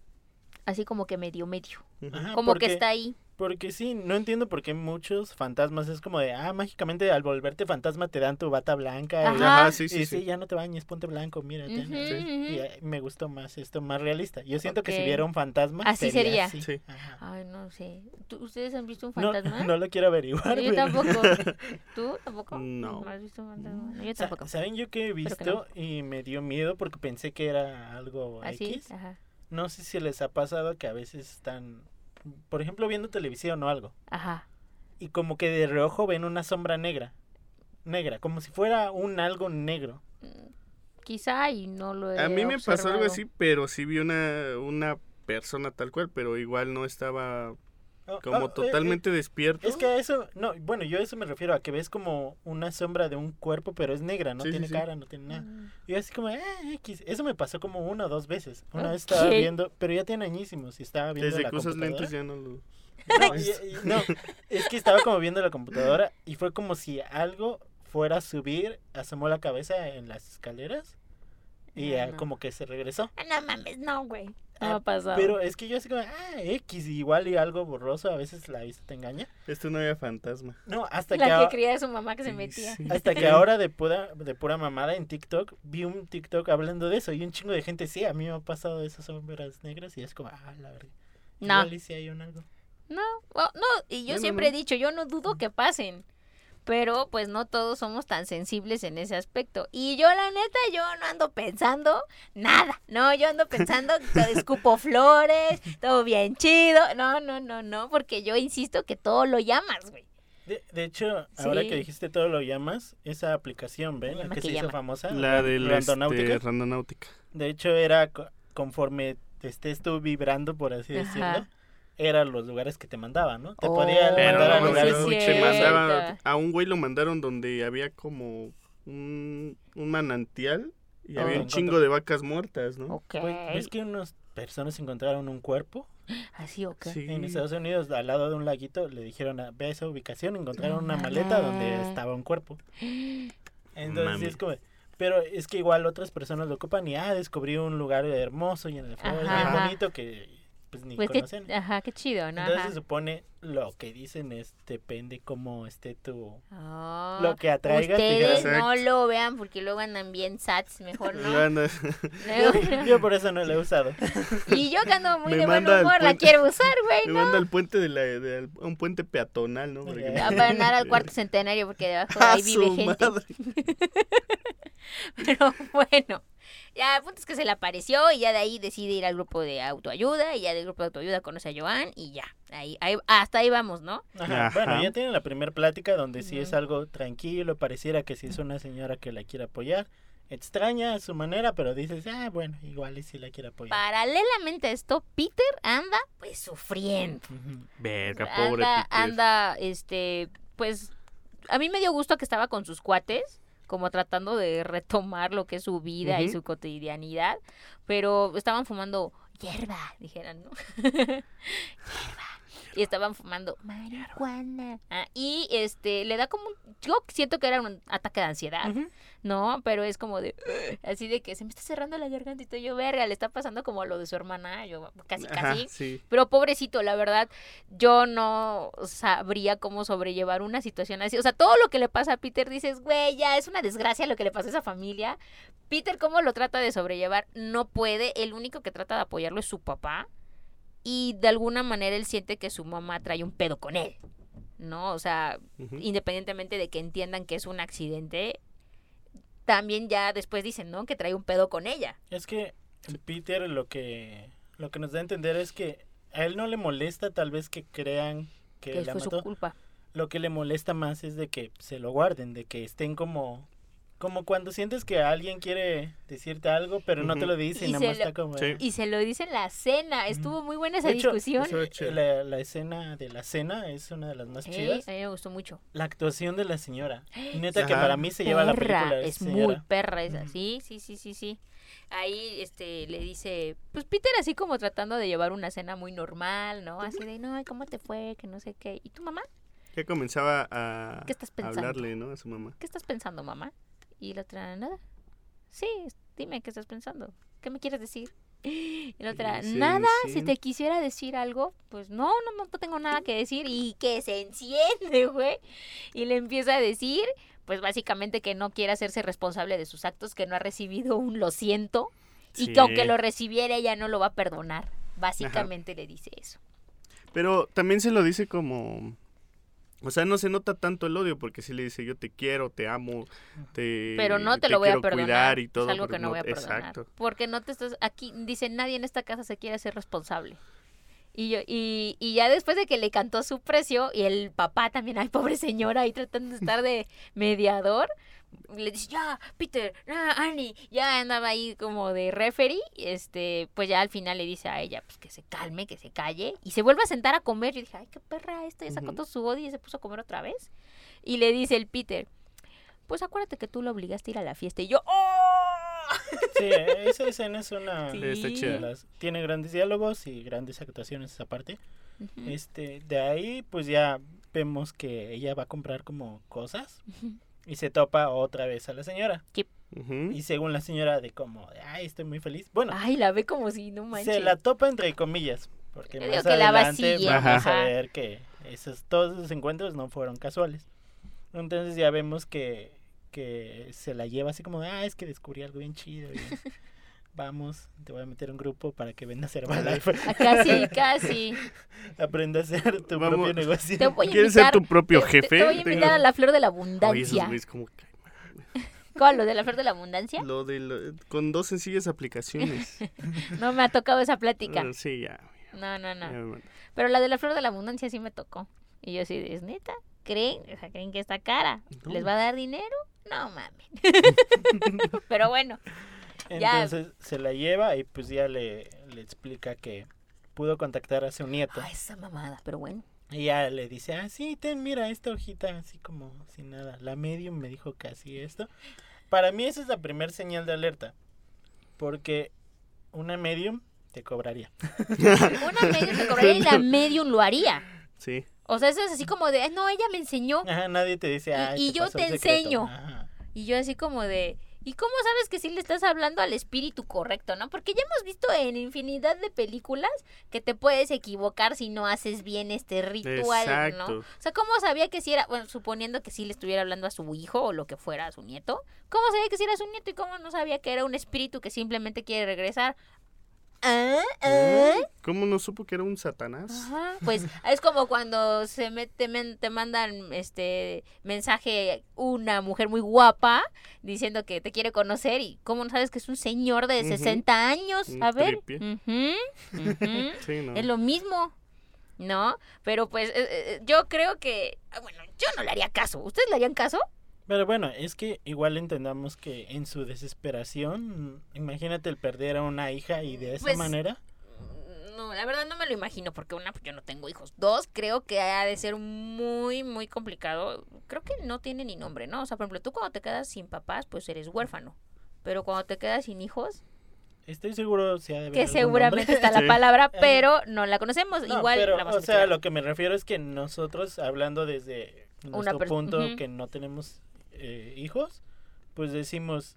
Así como que medio, medio. Ajá, Como porque- que está ahí. Porque sí, no entiendo por qué muchos fantasmas es como de, ah, mágicamente al volverte fantasma te dan tu bata blanca. y- Ajá. Ajá, sí, Y, sí, sí, sí. ya no te bañes, ponte blanco, no ujú. Y eh, me gustó más esto, más realista. Yo siento que si viera un fantasma, Así sería. así. Sí. Ajá. Ay, no sé. ¿Tú- ¿Ustedes han visto un No, fantasma? *laughs* no lo quiero averiguar. Yo pero- tampoco. *laughs* ¿Tú tampoco? No. has visto un fantasma? No, yo tampoco. ¿Saben yo qué he que visto y me dio miedo porque pensé que era algo Así, X? ajá. No sé si les ha pasado que a veces están, por ejemplo, viendo televisión o algo. Ajá. y como que de reojo ven una sombra negra. Negra, como si fuera un algo negro. Mm, Quizá y no lo he A mí me pasó algo así, pero sí vi una, una persona tal cual, pero igual no estaba Como eh, totalmente despierto. eh, es que a eso, no, bueno, yo a eso me refiero, a que ves como una sombra de un cuerpo, pero es negra, no Sí, sí, tiene sí. cara, no tiene nada. Mm. Y así como, eh, X. Eso me pasó como una o dos veces. Una vez estaba viendo, pero ya tiene añísimos y estaba viendo Desde la computadora. lentes ya no lo... No, y- y- no, es que estaba como viendo la computadora y fue como si algo fuera a subir, asomó la cabeza en las escaleras y No, ah, no. como que se regresó. Ah, No mames, no, güey. No Ah, ha pasado. Pero es que yo así como, ah, X, igual y algo borroso, a veces la vista te engaña. Esto no había fantasma. No, hasta que, la que ahora- creía su mamá que se metía. sí. hasta que *laughs* ahora de pura, de pura mamada en TikTok, vi un TikTok hablando de eso y un chingo de gente, sí, a mí me ha pasado esas sombras negras y es como, ah, la verdad. No, Igual y si hay un algo. no, oh, no, y yo siempre he no. dicho, yo no dudo que pasen. Pero pues no todos somos tan sensibles en ese aspecto. Y yo la neta, yo no ando pensando nada. No, yo ando pensando *laughs* que escupo flores, todo bien chido. No, no, no, no, porque yo insisto que todo lo llamas, güey. De, de hecho, ahora que dijiste todo lo llamas, esa aplicación, ¿ven? La que que se hizo famosa. La del Randonáutica. este, Randonáutica. De hecho, era co- conforme te estés tú vibrando, por así Ajá. decirlo, eran los lugares que te mandaban, ¿no? Te Oh, podía Pero mandar a lugares es chidos. mandaba, a un güey lo mandaron donde había como un, un manantial y Oh. había un chingo de vacas muertas, ¿no? Ok. Güey, ¿Ves que unas personas encontraron un cuerpo Así, ok. Sí. en Estados Unidos al lado de un laguito? Le dijeron, a, ve a esa ubicación, encontraron una maleta donde estaba un cuerpo. Entonces Mami. es como... Pero es que igual otras personas lo ocupan y, ah, descubrí un lugar hermoso y en el flores, Ajá, bien bonito que pues ni Pues conocen. ajá, qué chido, ¿no? Entonces Ajá. se supone lo que dicen es depende cómo esté tu Ah, lo que atraiga Ustedes no lo vean porque luego andan bien sats, mejor no. Anda- Luego- yo por eso no lo he usado. *laughs* y yo que ando muy Me de buen humor, la quiero usar, güey, *laughs* Me ¿no? manda al puente de la, de al- a un puente peatonal, ¿no? Para que Ya. A parar al *laughs* cuarto centenario porque debajo de ¡Ah, ahí vive gente. Pero bueno, ya el punto es que se le apareció y ya de ahí decide ir al grupo de autoayuda y ya del grupo de autoayuda conoce a Joan y ya. Ahí, ahí, hasta ahí vamos, ¿no? Ajá. Ajá. Bueno, ya tienen la primera plática donde sí es algo tranquilo, pareciera que sí es una señora que la quiere apoyar. Extraña a su manera, pero dices, ah, bueno, igual y sí la quiere apoyar. Paralelamente a esto, Peter anda pues sufriendo. Verga, pobre anda, Peter. anda, este, pues, a mí me dio gusto que estaba con sus cuates, como tratando de retomar lo que es su vida y su cotidianidad, pero estaban fumando hierba, dijeran, ¿no? *laughs* hierba. Y estaban fumando marihuana. Ah, y este, le da como yo siento que era un ataque de ansiedad. ¿no? Pero es como de, así de que se me está cerrando la garganta y yo, verga, le está pasando como lo de su hermana, yo casi, Ajá, casi. sí. Pero pobrecito, la verdad, yo no sabría cómo sobrellevar una situación así. O sea, todo lo que le pasa a Peter, dices, güey, ya es una desgracia lo que le pasa a esa familia. Peter, ¿cómo lo trata de sobrellevar? No puede. El único que trata de apoyarlo es su papá. Y de alguna manera él siente que su mamá trae un pedo con él. ¿No? O sea, independientemente de que entiendan que es un accidente, también ya después dicen, ¿no? Que trae un pedo con ella. Es que Peter lo que lo que nos da a entender es que a él no le molesta tal vez que crean que, Que la fue su culpa. Lo que le molesta más es de que se lo guarden, de que estén como como cuando sientes que alguien quiere decirte algo, pero no te lo dice y, Y nada se más lo- está como Sí. Y se lo dice en la cena. Estuvo muy buena esa De hecho, discusión. eso la, la escena de la cena es una de las más Ey, chidas. a mí me gustó mucho. La actuación de la señora. *gasps* Neta que Ajá. para mí se lleva la Perra, película. es esa muy señora. perra esa. Sí, sí, sí, sí, sí. Ahí este le dice, pues Peter así como tratando de llevar una cena muy normal, ¿no? Así de, "No, ¿cómo te fue? Que no sé qué." ¿Y tu mamá? Ya comenzaba a ¿Qué estás a pensando? hablarle, ¿no? A su mamá. ¿Qué estás pensando, mamá? Y la otra, nada. Sí, dime qué estás pensando. ¿Qué me quieres decir? *gasps* Y la otra, nada, si te quisiera decir algo, pues no, no, no, tengo nada que decir. Y que se enciende, *laughs* güey. Y le empieza a decir, pues básicamente que no quiere hacerse responsable de sus actos, que no ha recibido un lo siento. Y Sí. que aunque lo recibiera, ella no lo va a perdonar. Básicamente le dice eso. Pero también se lo dice como... O sea, no se nota tanto el odio porque sí le dice yo te quiero, te amo, te Pero no te, lo voy a perdonar. y todo. es algo que no voy a perdonar. Exacto. Porque no te estás aquí dice nadie en esta casa se quiere hacer responsable. Y, yo, y, y ya después de que le cantó su precio y el papá también, ay, pobre señora, ahí tratando de *laughs* estar de mediador, le dice, ya, Peter, ya, Annie, ya andaba ahí como de referee, este, pues ya al final le dice a ella, pues que se calme, que se calle, y se vuelve a sentar a comer. Yo dije, ay, qué perra esta, ya sacó todo su odio y se puso a comer otra vez. Y le dice el Peter, pues acuérdate que tú lo obligaste a ir a la fiesta. Y yo, ¡oh! Sí, esa escena es una... Sí. Está de chida. las- tiene grandes diálogos y grandes actuaciones esa parte. Este, de ahí pues ya vemos que ella va a comprar como cosas y se topa otra vez a la señora. Y según la señora de como, ay, estoy muy feliz. Bueno, Ay, la ve como si no manches. se la topa entre comillas, porque Yo más la adelante vamos a ver que esos, todos esos encuentros no fueron casuales. Entonces ya vemos que, que se la lleva así como, ah, es que descubrí algo bien chido. y *laughs* vamos, te voy a meter un grupo para que vendas Herbalife. *laughs* Casi, casi. Aprende a hacer tu Vamos. propio negocio. Te voy a ¿Quieres ser tu propio te- jefe? Te, voy a Tengo- invitar a la flor de la Oye, abundancia. güeyes como *laughs* ¿Cuál? ¿Lo de la flor de la abundancia? Lo de lo- con dos sencillas aplicaciones. No me ha tocado esa plática. Ah, sí, ya. No, no, no. Pero la de la flor de la abundancia sí me tocó. Y yo sí, ¿es neta? ¿Creen? O sea, ¿creen que está cara? No. ¿Les va a dar dinero? No mames. *laughs* Pero bueno, ya. Entonces se la lleva y pues ya le, le explica que pudo contactar a su nieto. Ay, esa mamada, pero bueno. Y ya le dice, ah, sí, ten, mira esta hojita, así como sin nada. La medium me dijo casi esto. Para mí esa es la primera señal de alerta. Porque una medium te cobraría. Una medium te cobraría y la *laughs* medium lo haría. Sí. O sea, eso es así como de, "Ay, no, ella me enseñó. Ajá, nadie te dice, Y- y yo pasó te el secreto". enseño. Ajá. Y yo así como de, ¿y cómo sabes que sí le estás hablando al espíritu correcto, no? Porque ya hemos visto en infinidad de películas que te puedes equivocar si no haces bien este ritual, ¿no? O sea, ¿cómo sabía que si era, bueno, suponiendo que sí le estuviera hablando a su hijo o lo que fuera a su nieto? ¿Cómo sabía que sí era su nieto y cómo no sabía que era un espíritu que simplemente quiere regresar? ¿Ah? ¿Ah? ¿Cómo no supo que era un satanás? Ajá, Pues es como cuando se mete, men- te mandan este mensaje una mujer muy guapa diciendo que te quiere conocer y cómo no sabes que es un señor de Ujú. 60 años, a ver. *laughs* Es lo mismo, ¿no? Pero pues eh, eh, yo creo que, ah, bueno, yo no le haría caso. ¿Ustedes le harían caso? Pero bueno, es que igual entendamos que en su desesperación, imagínate el perder a una hija y de esa Pues, manera. Mm, No, la verdad no me lo imagino porque una, pues yo no tengo hijos. Dos, creo que ha de ser muy, muy complicado. Creo que no tiene ni nombre, ¿no? O sea, por ejemplo, tú cuando te quedas sin papás, pues eres huérfano. Pero cuando te quedas sin hijos, Estoy seguro si ha de haber que seguramente nombre. está la Sí. palabra, *laughs* pero no la conocemos. No, Igual pero, la vamos a o sea, lo que me refiero es que nosotros, hablando desde nuestro punto que no tenemos eh, hijos, pues decimos,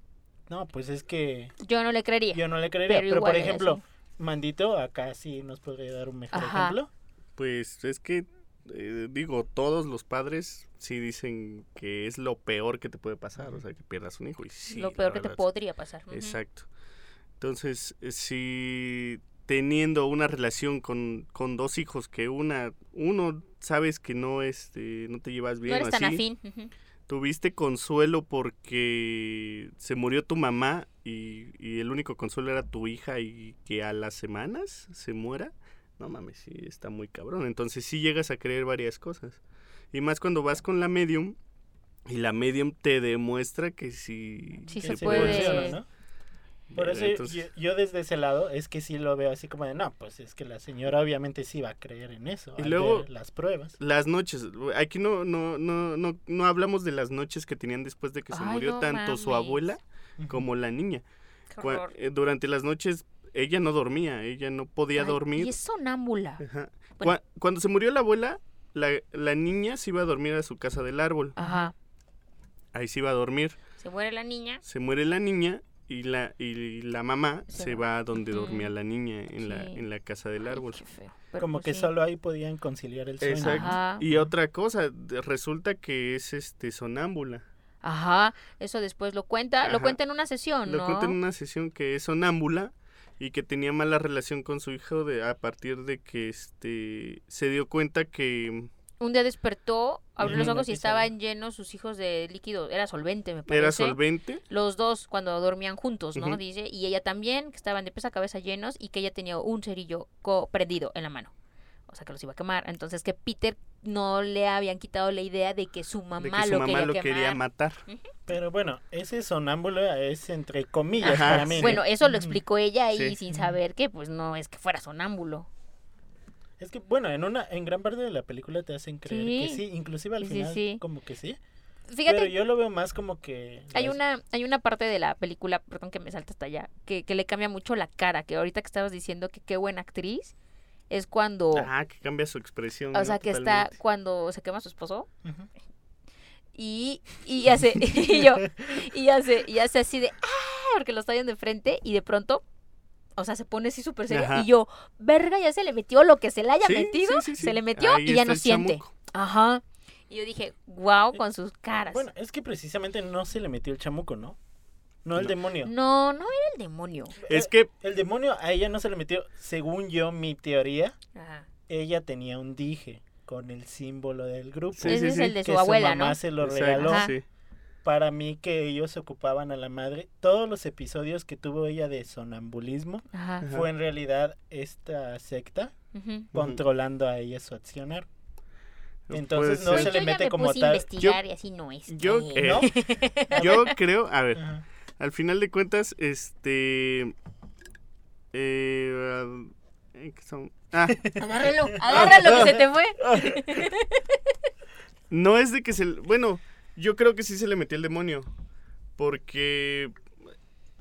no, pues es que Yo no le creería. yo no le creería. Pero Pero, por ejemplo. Mandito, acá sí nos podría dar un mejor Ajá. ejemplo. Pues es que, eh, digo, todos los padres sí dicen que es lo peor que te puede pasar, o sea, que pierdas un hijo. Y sí, lo peor que te podría pasar. Exacto. Entonces, eh, si teniendo una relación con, con dos hijos que una uno sabes que no este no te llevas bien No eres tan afín. Tuviste consuelo porque se murió tu mamá y, y el único consuelo era tu hija y que a las semanas se muera, no mames, sí está muy cabrón. Entonces sí llegas a creer varias cosas. Y más cuando vas con la medium y la medium te demuestra que sí, Sí que se sí puede. ¿no? Por eso Entonces, yo, yo desde ese lado es que sí lo veo así como de, no, pues es que la señora obviamente sí va a creer en eso. Y luego- las pruebas. Las noches, aquí no, no, no, no, no hablamos de las noches que tenían después de que se Ay, murió no tanto su abuela como la niña. Eh, durante las noches ella no dormía, ella no podía Ay, dormir. Y es sonámbula. Ajá. Bueno. Cuando se murió la abuela, la, la niña se iba a dormir a su casa del árbol. Ajá. Ahí se iba a dormir. Se muere la niña. Se muere la niña y la, y la mamá Se se, va. va a donde dormía la niña, en, la, en la casa del Ay, árbol. qué feo. Pero Como pues que sí. solo ahí podían conciliar el sueño. Exacto. Ajá. Y otra cosa, resulta que es este sonámbula. Ajá, eso después lo cuenta, lo cuenta en una sesión, Lo ¿no? cuenta en una sesión que es sonámbula y que tenía mala relación con su hijo de, a partir de que este se dio cuenta que Un día despertó, abrió los ojos y estaban llenos sus hijos de líquido, era solvente, me parece. era solvente. Los dos cuando dormían juntos, ¿no? Dice, y ella también, que estaban de pies a cabeza llenos y que ella tenía un cerillo co- prendido en la mano. o sea, que los iba a quemar. Entonces que Peter no le habían quitado la idea de que su mamá, de que su lo, mamá quería lo quería matar. Pero bueno, ese sonámbulo es entre comillas Ajá. para mí. ¿no? Bueno, eso lo explicó ella y Sí. sin saber que pues no es que fuera sonámbulo. Es que, bueno, en una en gran parte de la película te hacen creer que Sí. inclusive al Sí, final sí. como que sí. Fíjate, Pero yo lo veo más como que... hay las- una, hay una parte de la película, perdón que me salta hasta allá, que, que le cambia mucho la cara, que ahorita que estabas diciendo que qué buena actriz, es cuando, Ajá, que cambia su expresión. o ¿no? sea, que está cuando se quema su esposo y, y hace, *laughs* y yo, y hace, y hace así de, ¡ah! Porque lo está viendo de frente y de pronto, o sea, se pone así súper seria Ajá. y yo, verga, ya se le metió lo que se le haya Sí, metido, sí, sí, sí. se le metió Ahí y ya no siente. chamuco. Ajá. Y yo dije, wow, con sus caras. Bueno, es que precisamente no se le metió el chamuco, ¿no? No el No. demonio. No, no era el demonio. Es Eh, que El demonio a ella no se le metió, según yo, mi teoría, Ajá. ella tenía un dije con el símbolo del grupo. Sí, Ese sí, es el de que su abuela, mamá ¿no? se lo regaló. Ajá. Para mí que ellos ocupaban a la madre. Todos los episodios que tuvo ella de sonambulismo Ajá. Fue en realidad esta secta controlando a ella su accionar. Puede Entonces no ser. Pues se yo le ya mete me como puse tal. investigar y así no es. yo, Eh, eh, ¿No? *laughs* Yo creo, a ver, Ajá. al final de cuentas, este... Eh, ¿qué son? Ah, Agárralo, *laughs* agárralo que se te fue. *laughs* no es de que se... Bueno, yo creo que sí se le metió el demonio. Porque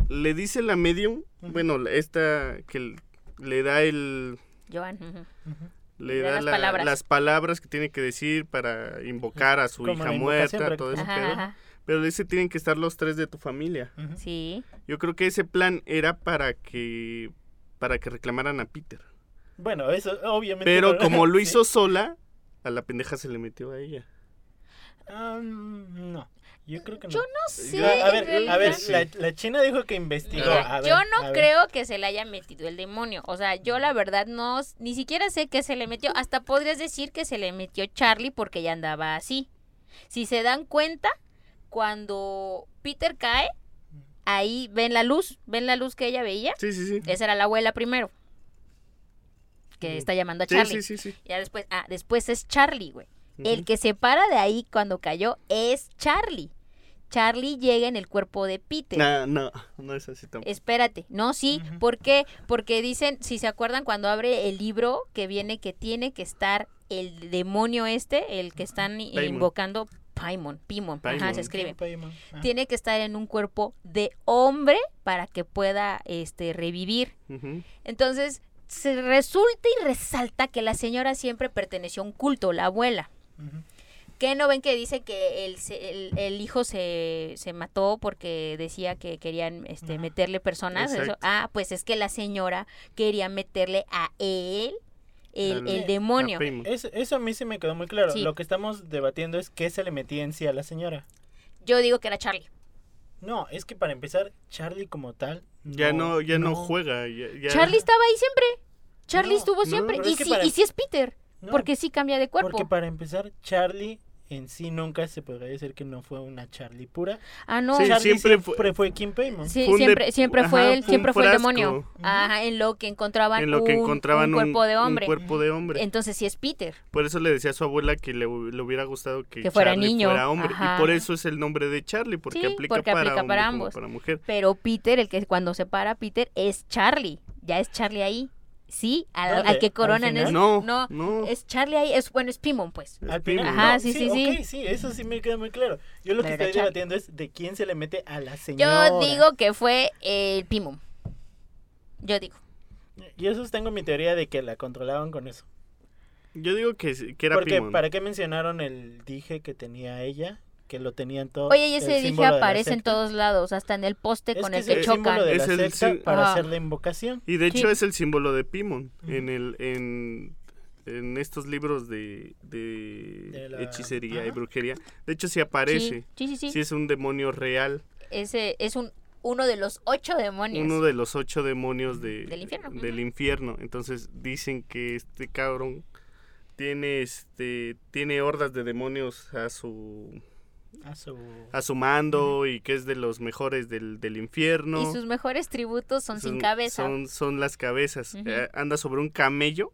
le dice la medium, bueno, esta que le da el... Joan. Le Le da da las la- palabras. las palabras que tiene que decir para invocar a su Como hija muerta, todo ese Ajá, pedo. ajá. Pero le dice tienen que estar los tres de tu familia. Sí. Yo creo que ese plan era para que para que reclamaran a Peter. Bueno, eso obviamente. Pero no- como *laughs* lo sí. hizo sola, a la pendeja se le metió a ella. No, yo creo que no. Yo no sé. Yo- a ver, a ver, Sí. la, la china dijo que investigó. Mira, a ver, yo a no ver. creo que se le haya metido el demonio. O sea, yo la verdad no, ni siquiera sé que se le metió. Hasta podrías decir que se le metió Charlie porque ya andaba así. Si se dan cuenta, cuando Peter cae, ahí ven la luz, ven la luz que ella veía. Sí, sí, sí. Esa era la abuela primero. Que está llamando a Sí, Charlie. sí, sí, sí. Ya después, ah, después es Charlie, güey. El que se para de ahí cuando cayó es Charlie. Charlie llega en el cuerpo de Peter. No, no, no es así tampoco. Espérate, no, sí, Ujú. ¿por qué? Porque dicen, si se acuerdan cuando abre el libro que viene que tiene que estar el demonio este, el que están Paimon. invocando, Paimon, Pimon, ajá, Paimon. se escribe. Paimon. Ah. Tiene que estar en un cuerpo de hombre para que pueda este revivir. Entonces, se resulta y resalta que la señora siempre perteneció a un culto, la abuela. Ujú. ¿Qué no ven que dice que el, el, el hijo se, se mató porque decía que querían este, meterle personas? Eso- ah, pues es que la señora quería meterle a él el, el demonio. Eso, eso a mí sí me quedó muy claro. Sí. Lo que estamos debatiendo es qué se le metía en sí a la señora. Yo digo que era Charlie. No, es que para empezar, Charlie como tal. Ya no, ya no, juega. Ya, ya- Charlie estaba ahí siempre. Charlie No, estuvo siempre. y, es que sí, para- y sí es Peter. No, Porque sí cambia de cuerpo. Porque para empezar, Charlie en sí nunca se podría decir que no fue una Charlie pura. Ah, no. Sí, Charlie siempre siempre, fue- fue, Kim Paimon. Sí, de- siempre, siempre fue ajá, siempre el demonio. Ajá, en lo que encontraban, en lo que un, encontraban un un, cuerpo de un hombre. cuerpo de hombre. Entonces sí es Peter. Por eso le decía a su abuela que le, le hubiera gustado que, Que fuera Charlie niño, fuera hombre. ajá. Y por eso es el nombre de Charlie, porque Sí, aplica porque para aplica hombre para como ambos. para mujer. Pero Peter, el que cuando se para Peter, es Charlie. Ya es Charlie ahí. Sí, al, al que ¿Al coronan es. No, no, no. es Charlie ahí. Es, bueno, es Pimon, pues. Es Al Pimon. final, Ajá, no, sí, sí, ok, sí. sí, eso sí me queda muy claro. Yo lo que Pero estoy Charlie. debatiendo es de quién se le mete a la señora. Yo digo que fue el Pimon. Yo digo. Yo sostengo mi teoría de que la controlaban con eso. Yo digo que, sí- que era Porque, Pimon. ¿para qué mencionaron el dije que tenía ella? Que lo tenían todo. Oye, y ese dije aparece en todos lados, hasta en el poste con el es que el chocan. símbolo de la Es el secta sí- para Ajá. hacer la invocación. Y de hecho Sí. es el símbolo de Pimon en el en, en estos libros de, de, De la- hechicería y brujería. De hecho sí aparece. Sí, sí, sí. sí. Sí es un demonio real, Ese es un uno de los ocho demonios. uno de los ocho demonios de, Del infierno, del infierno. Entonces dicen que este cabrón tiene este tiene hordas de demonios a su A su... a su mando y que es de los mejores del, del infierno. Y sus mejores tributos son, sin cabeza. Son, son las cabezas. Eh, anda sobre un camello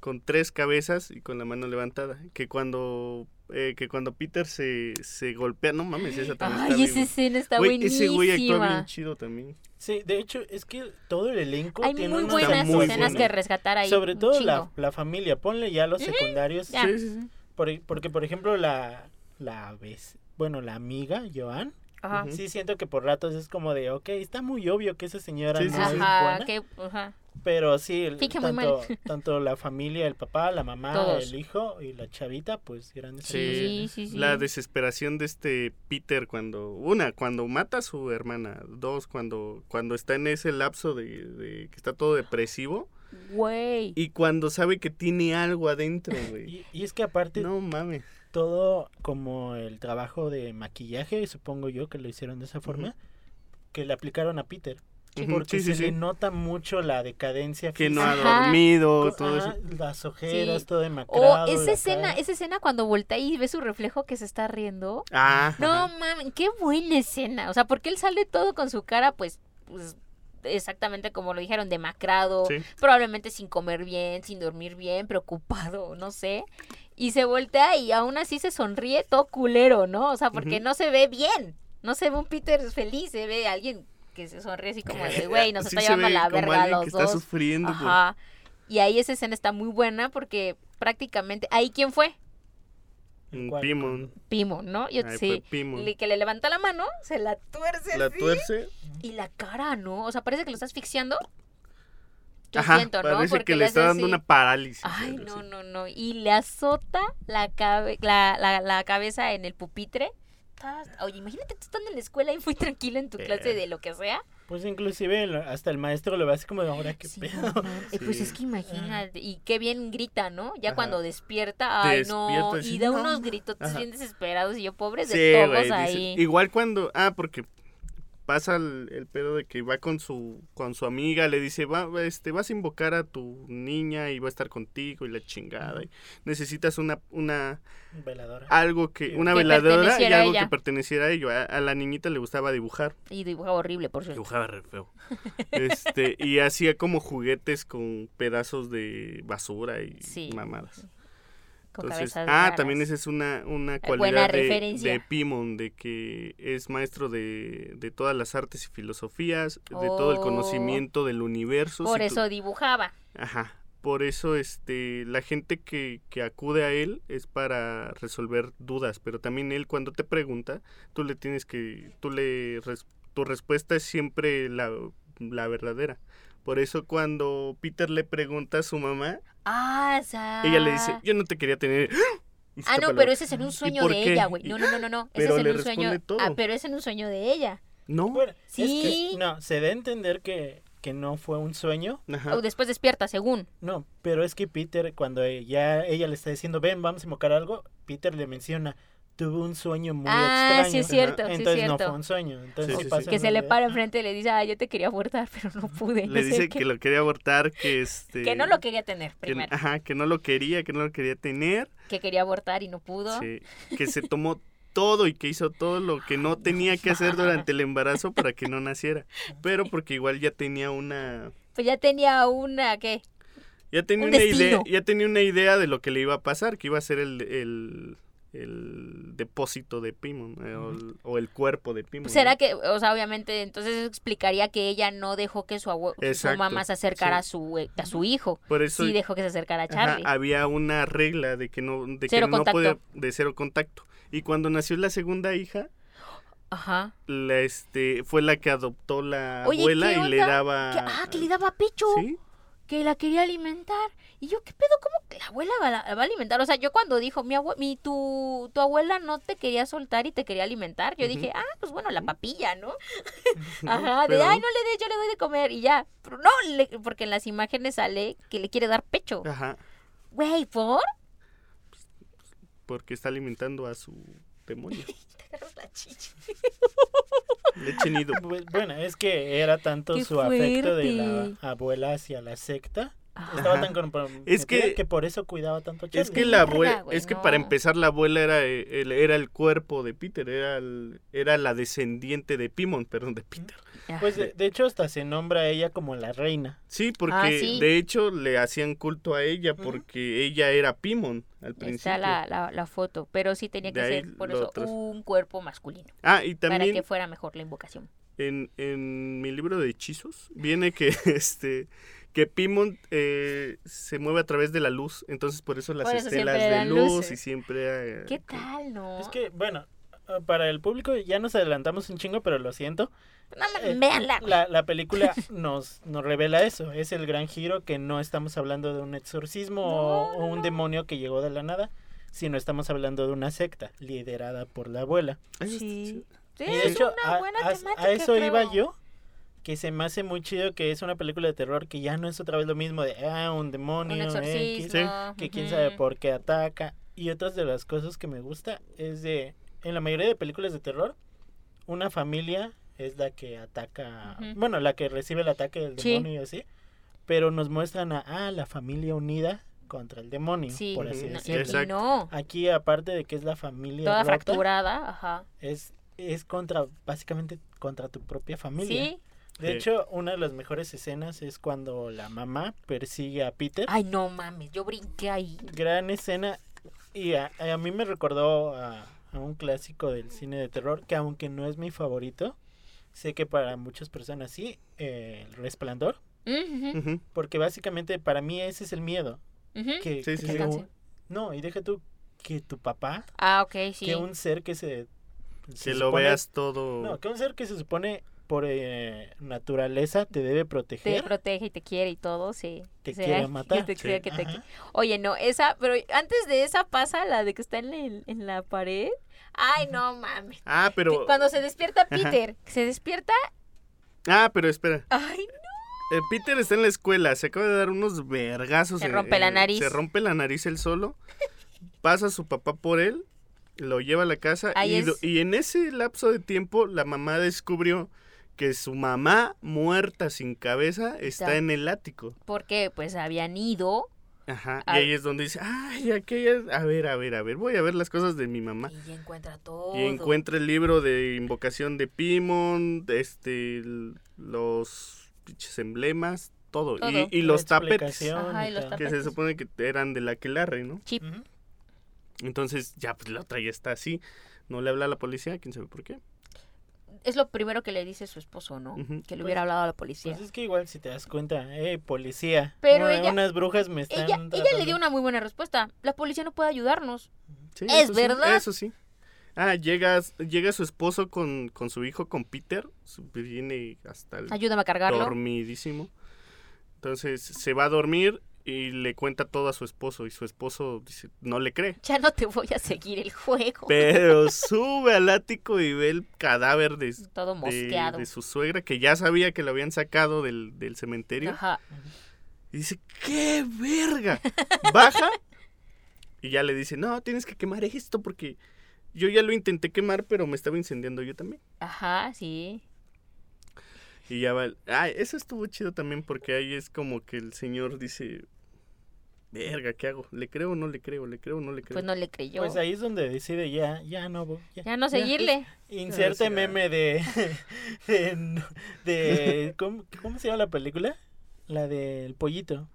con tres cabezas y con la mano levantada. Que cuando eh, que cuando Peter se, se golpea, no mames, esa también Ay, está esa bien- escena está Güey, ese güey actúa bien chido también. Sí, de hecho, es que todo el elenco Hay tiene muy unos buenas muy escenas que rescatar ahí. Sobre todo la, familia, ponle ya los secundarios. ya. Sí, sí, sí. por- porque, por ejemplo, la, la vez, bueno, la amiga, Joan, Ajá. Sí siento que por ratos es como de, ok, está muy obvio que esa señora Sí, no sí, es. Ajá, buena, que, ajá. pero sí, tanto, *laughs* tanto la familia, el papá, la mamá, Todos. el hijo y la chavita, pues grandes Sí. Sí, sí, sí. La desesperación de este Peter cuando, una, cuando mata a su hermana, dos, cuando, cuando está en ese lapso de, de que está todo depresivo Güey. y cuando sabe que tiene algo adentro, güey. Y, y es que aparte No mames. Todo como el trabajo de maquillaje, supongo yo que lo hicieron de esa forma, que le aplicaron a Peter. Porque sí, sí, se sí. le nota mucho la decadencia Que no ha física. Ajá. dormido, Co- todo ajá, eso. Las ojeras, Sí. todo O demacrado. esa la escena, cara. esa escena cuando voltea y ve su reflejo que se está riendo. Ah, No ajá. mames, qué buena escena. O sea, porque él sale todo con su cara, pues, pues exactamente como lo dijeron, demacrado, Sí. probablemente sin comer bien, sin dormir bien, preocupado, no sé. Y se voltea y aún así se sonríe todo culero, ¿no? O sea, porque no se ve bien. No se ve un Peter feliz, se ve alguien que se sonríe así como de, güey, nos *laughs* Sí está se llevando la como verga a los que dos. está sufriendo. por- Ajá. Y ahí esa escena está muy buena porque prácticamente, ahí quién fue? ¿Cuál? Pimon. Pimo, ¿no? Yo Ahí sí. fue Pimon. Le- que le levanta la mano, se la tuerce La así, tuerce. y la cara, ¿no? O sea, parece que lo está asfixiando. Yo Ajá, siento, ¿no? parece Porque que le está dando así. una parálisis. Ay, no, no, no. Y le azota la, cabe- la, la, la cabeza en el pupitre. Oye, imagínate tú estando en la escuela y muy tranquila en tu Eh. clase de lo que sea. Pues inclusive hasta el maestro lo ve así como de ahora qué Sí, pedo. no. Eh, Pues Sí. es que imagínate, y qué bien grita, ¿no? Ya Ajá. cuando despierta, ay no, y da no. unos gritos bien desesperados y yo pobres de Sí, todos güey, dice- ahí. Igual cuando, ah, porque pasa el, el pedo de que va con su con su amiga, le dice, va, este, vas a invocar a tu niña y va a estar contigo y la chingada. y necesitas una, una, Veladora. algo que, una Que veladora y algo que perteneciera a ello. A, a la niñita le gustaba dibujar, Y dibujaba horrible, por cierto. dibujaba re feo. *laughs* Este, y hacía como juguetes con pedazos de basura y Sí. mamadas. Con Entonces, cabezas ah, raras. también esa es una, una cualidad de, de Pimon, de que es maestro de, de todas las artes y filosofías, de todo el Oh. conocimiento del universo. Por si tú- eso dibujaba. Ajá. Por eso, este, la gente que, que acude a él es para resolver dudas, pero también él cuando te pregunta, tú le tienes que, tú le, res- tu respuesta es siempre la, la verdadera. Por eso cuando Peter le pregunta a su mamá, Ah, o sea. ella le dice, yo no te quería tener. *gasps* Ah, no, pero ese es en un sueño de qué? ella, güey. No, no, no, no, no. Ese Pero es en le un sueño. todo. Ah, pero es en un sueño de ella. No. Bueno, Sí. es que no, se da a entender que, que no fue un sueño. Ajá. O después despierta, según. No, pero es que Peter, cuando ya ella le está diciendo, ven, vamos a invocar algo, Peter le menciona, tuve un sueño muy ah, extraño. sí es cierto, sí es Entonces no cierto. fue un sueño. Entonces Sí, sí sí, pasa sí. Que se le para enfrente y le dice, ah, yo te quería abortar, pero no pude. Le *laughs* no dice que lo quería abortar, que este... Que no lo quería tener, que- primero. ajá, que no lo quería, que no lo quería tener. Que quería abortar y no pudo. sí, que se tomó todo y que hizo todo lo que no *laughs* tenía que hacer durante el embarazo para que no naciera. Pero porque igual ya tenía una... Pues ya tenía una, ¿qué? Ya tenía Un una idea, ya tenía una idea de lo que le iba a pasar, que iba a ser el, el, el depósito de Pimon, eh, o, el, o el cuerpo de Pimon. Será ¿no? que, o sea, obviamente, entonces eso explicaría que ella no dejó que su, abue- su mamá se acercara sí. a, su, eh, a su hijo. Por eso Sí dejó que se acercara a Ajá, Charlie. había una regla de que no, de Cero que no podía, de cero contacto. Y cuando nació la segunda hija, Ajá. la este fue la que adoptó la Oye, abuela ¿qué y le daba Que- ah, que le daba pecho. ¿Sí? Que la quería alimentar. Y yo, ¿qué pedo? ¿Cómo que la abuela va, la va a alimentar? O sea, yo cuando dijo, mi, abue mi tu, tu abuela no te quería soltar y te quería alimentar, yo dije, ah, pues bueno, la papilla, ¿no? *laughs* Ajá, de, ay, no le des, yo le doy de comer y ya. Pero no, le- porque en las imágenes sale que le quiere dar pecho. Ajá, Güey, ¿por? porque está alimentando a su demonio. *laughs* Agarras la chicha. *laughs* Pues, bueno, es que era tanto Qué su afecto de la abuela hacia la secta. Ajá. Estaba tan comprometida Es que- que por eso cuidaba tanto a Es Charlie. que la abuela, es que para empezar la abuela era eh, el, era el cuerpo de Peter, era el- era la descendiente de Pimon, perdón, de Peter. Pues de, de hecho hasta se nombra a ella como la reina. Sí, porque Ah, sí. de hecho le hacían culto a ella porque ella era Pimon al principio. Está la, la, la foto, pero sí tenía que ser por eso otros. un cuerpo masculino, Ah, y para también que fuera mejor la invocación. en, en mi libro de hechizos viene que *laughs* este que Pimon eh, se mueve a través de la luz, entonces por eso las Por eso estelas de luz luces. y siempre eh, ¿Qué tal, no? Es que, bueno, para el público ya nos adelantamos un chingo, pero lo siento. No, Eh, véanla. La, la película *laughs* nos, nos revela eso. Es el gran giro que no estamos hablando de un exorcismo o, No, o un demonio que llegó de la nada, sino estamos hablando de una secta liderada por la abuela. Ay, Sí. Sí, Y de es hecho, una a, buena a- temática, a eso iba yo, que se me hace muy chido que es una película de terror que ya no es otra vez lo mismo de, ah, un demonio, Un exorcismo. que quién sabe por qué ataca. Y otras de las cosas que me gusta es de, en la mayoría de películas de terror, una familia es la que ataca, bueno, la que recibe el ataque del Sí. demonio y así, pero nos muestran a, ah, la familia unida contra el demonio, Sí, por así no, decirlo. Aquí, aparte de que es la familia Toda rota, fracturada, ajá. es, es contra, básicamente contra tu propia familia. Sí. De Sí. hecho, una de las mejores escenas es cuando la mamá persigue a Peter. Ay, no mames, yo brinqué ahí. Gran escena. Y a, a mí me recordó a, a un clásico del cine de terror que aunque no es mi favorito, sé que para muchas personas sí, eh, El Resplandor. Porque básicamente para mí ese es el miedo. Que, Sí, sí, que sí. un- no, y deja tú que tu papá, Ah, ok, sí. que un ser que se... se Que lo supone- veas todo. No, que un ser que se supone por eh, naturaleza te debe Te proteger. protege y te quiere y todo, sí. Te O sea, quiere *laughs* matar. te Sí. quiere que te Ajá. qui- Oye, no, esa, pero antes de esa pasa la de que está en, el- en la pared. Ay, no mames. Ah, pero. Cuando se despierta Peter, se despierta. Ah, pero espera. Ay, Eh, Peter está en la escuela, se acaba de dar unos vergazos. Se rompe la nariz. Se rompe la nariz él solo. Pasa a su papá por él, lo lleva a la casa. Ahí Y, es- y en ese lapso de tiempo, la mamá descubrió que su mamá, muerta sin cabeza, está Está. en el ático. porque pues habían ido Ajá. Y ahí es donde dice, ay, aquella. A ver, a ver, a ver, voy a ver las cosas de mi mamá. y ya encuentra todo. Y encuentra el libro de invocación de Pimon, este, los emblemas, todo. Todo. Y, y los tapetes, Ajá, y los tal. que se tapetes. supone que eran de la Aquelarre, ¿no? Chip. Entonces, ya, pues la otra ya está así. No le habla a la policía, quién sabe por qué. Es lo primero que le dice su esposo, ¿no? Que le Pues- hubiera hablado a la policía. Pues es que igual si te das cuenta, eh, policía. Pero una- ella- unas brujas me están ella, ella le dio una muy buena respuesta. La policía no puede ayudarnos. Sí, ¿Es eso sí, verdad? eso sí. Ah, llega, llega su esposo con, con su hijo, con Peter. Viene hasta el Ayúdame a cargarlo. dormidísimo. Entonces se va a dormir y le cuenta todo a su esposo. Y su esposo dice, no le cree. Ya no te voy a seguir el juego. Pero *laughs* sube al ático y ve el cadáver de, Todo de, su suegra, que ya sabía que lo habían sacado del, del cementerio. Ajá. Y dice, ¡qué verga! *laughs* Baja y ya le dice, no, tienes que quemar esto porque yo ya lo intenté quemar, pero me estaba incendiando yo también. Ajá, sí. Y ya va. el- Ah, eso estuvo chido también porque ahí es como que el señor dice, verga, ¿qué hago? ¿Le creo o no le creo? ¿Le creo o no le creo? Pues no le creyó. Pues ahí es donde decide ya, ya no, voy, ya, ya no seguirle. *laughs* Inserte Ya, meme de, *laughs* de, de- ¿cómo, ¿cómo se llama la película? La del pollito.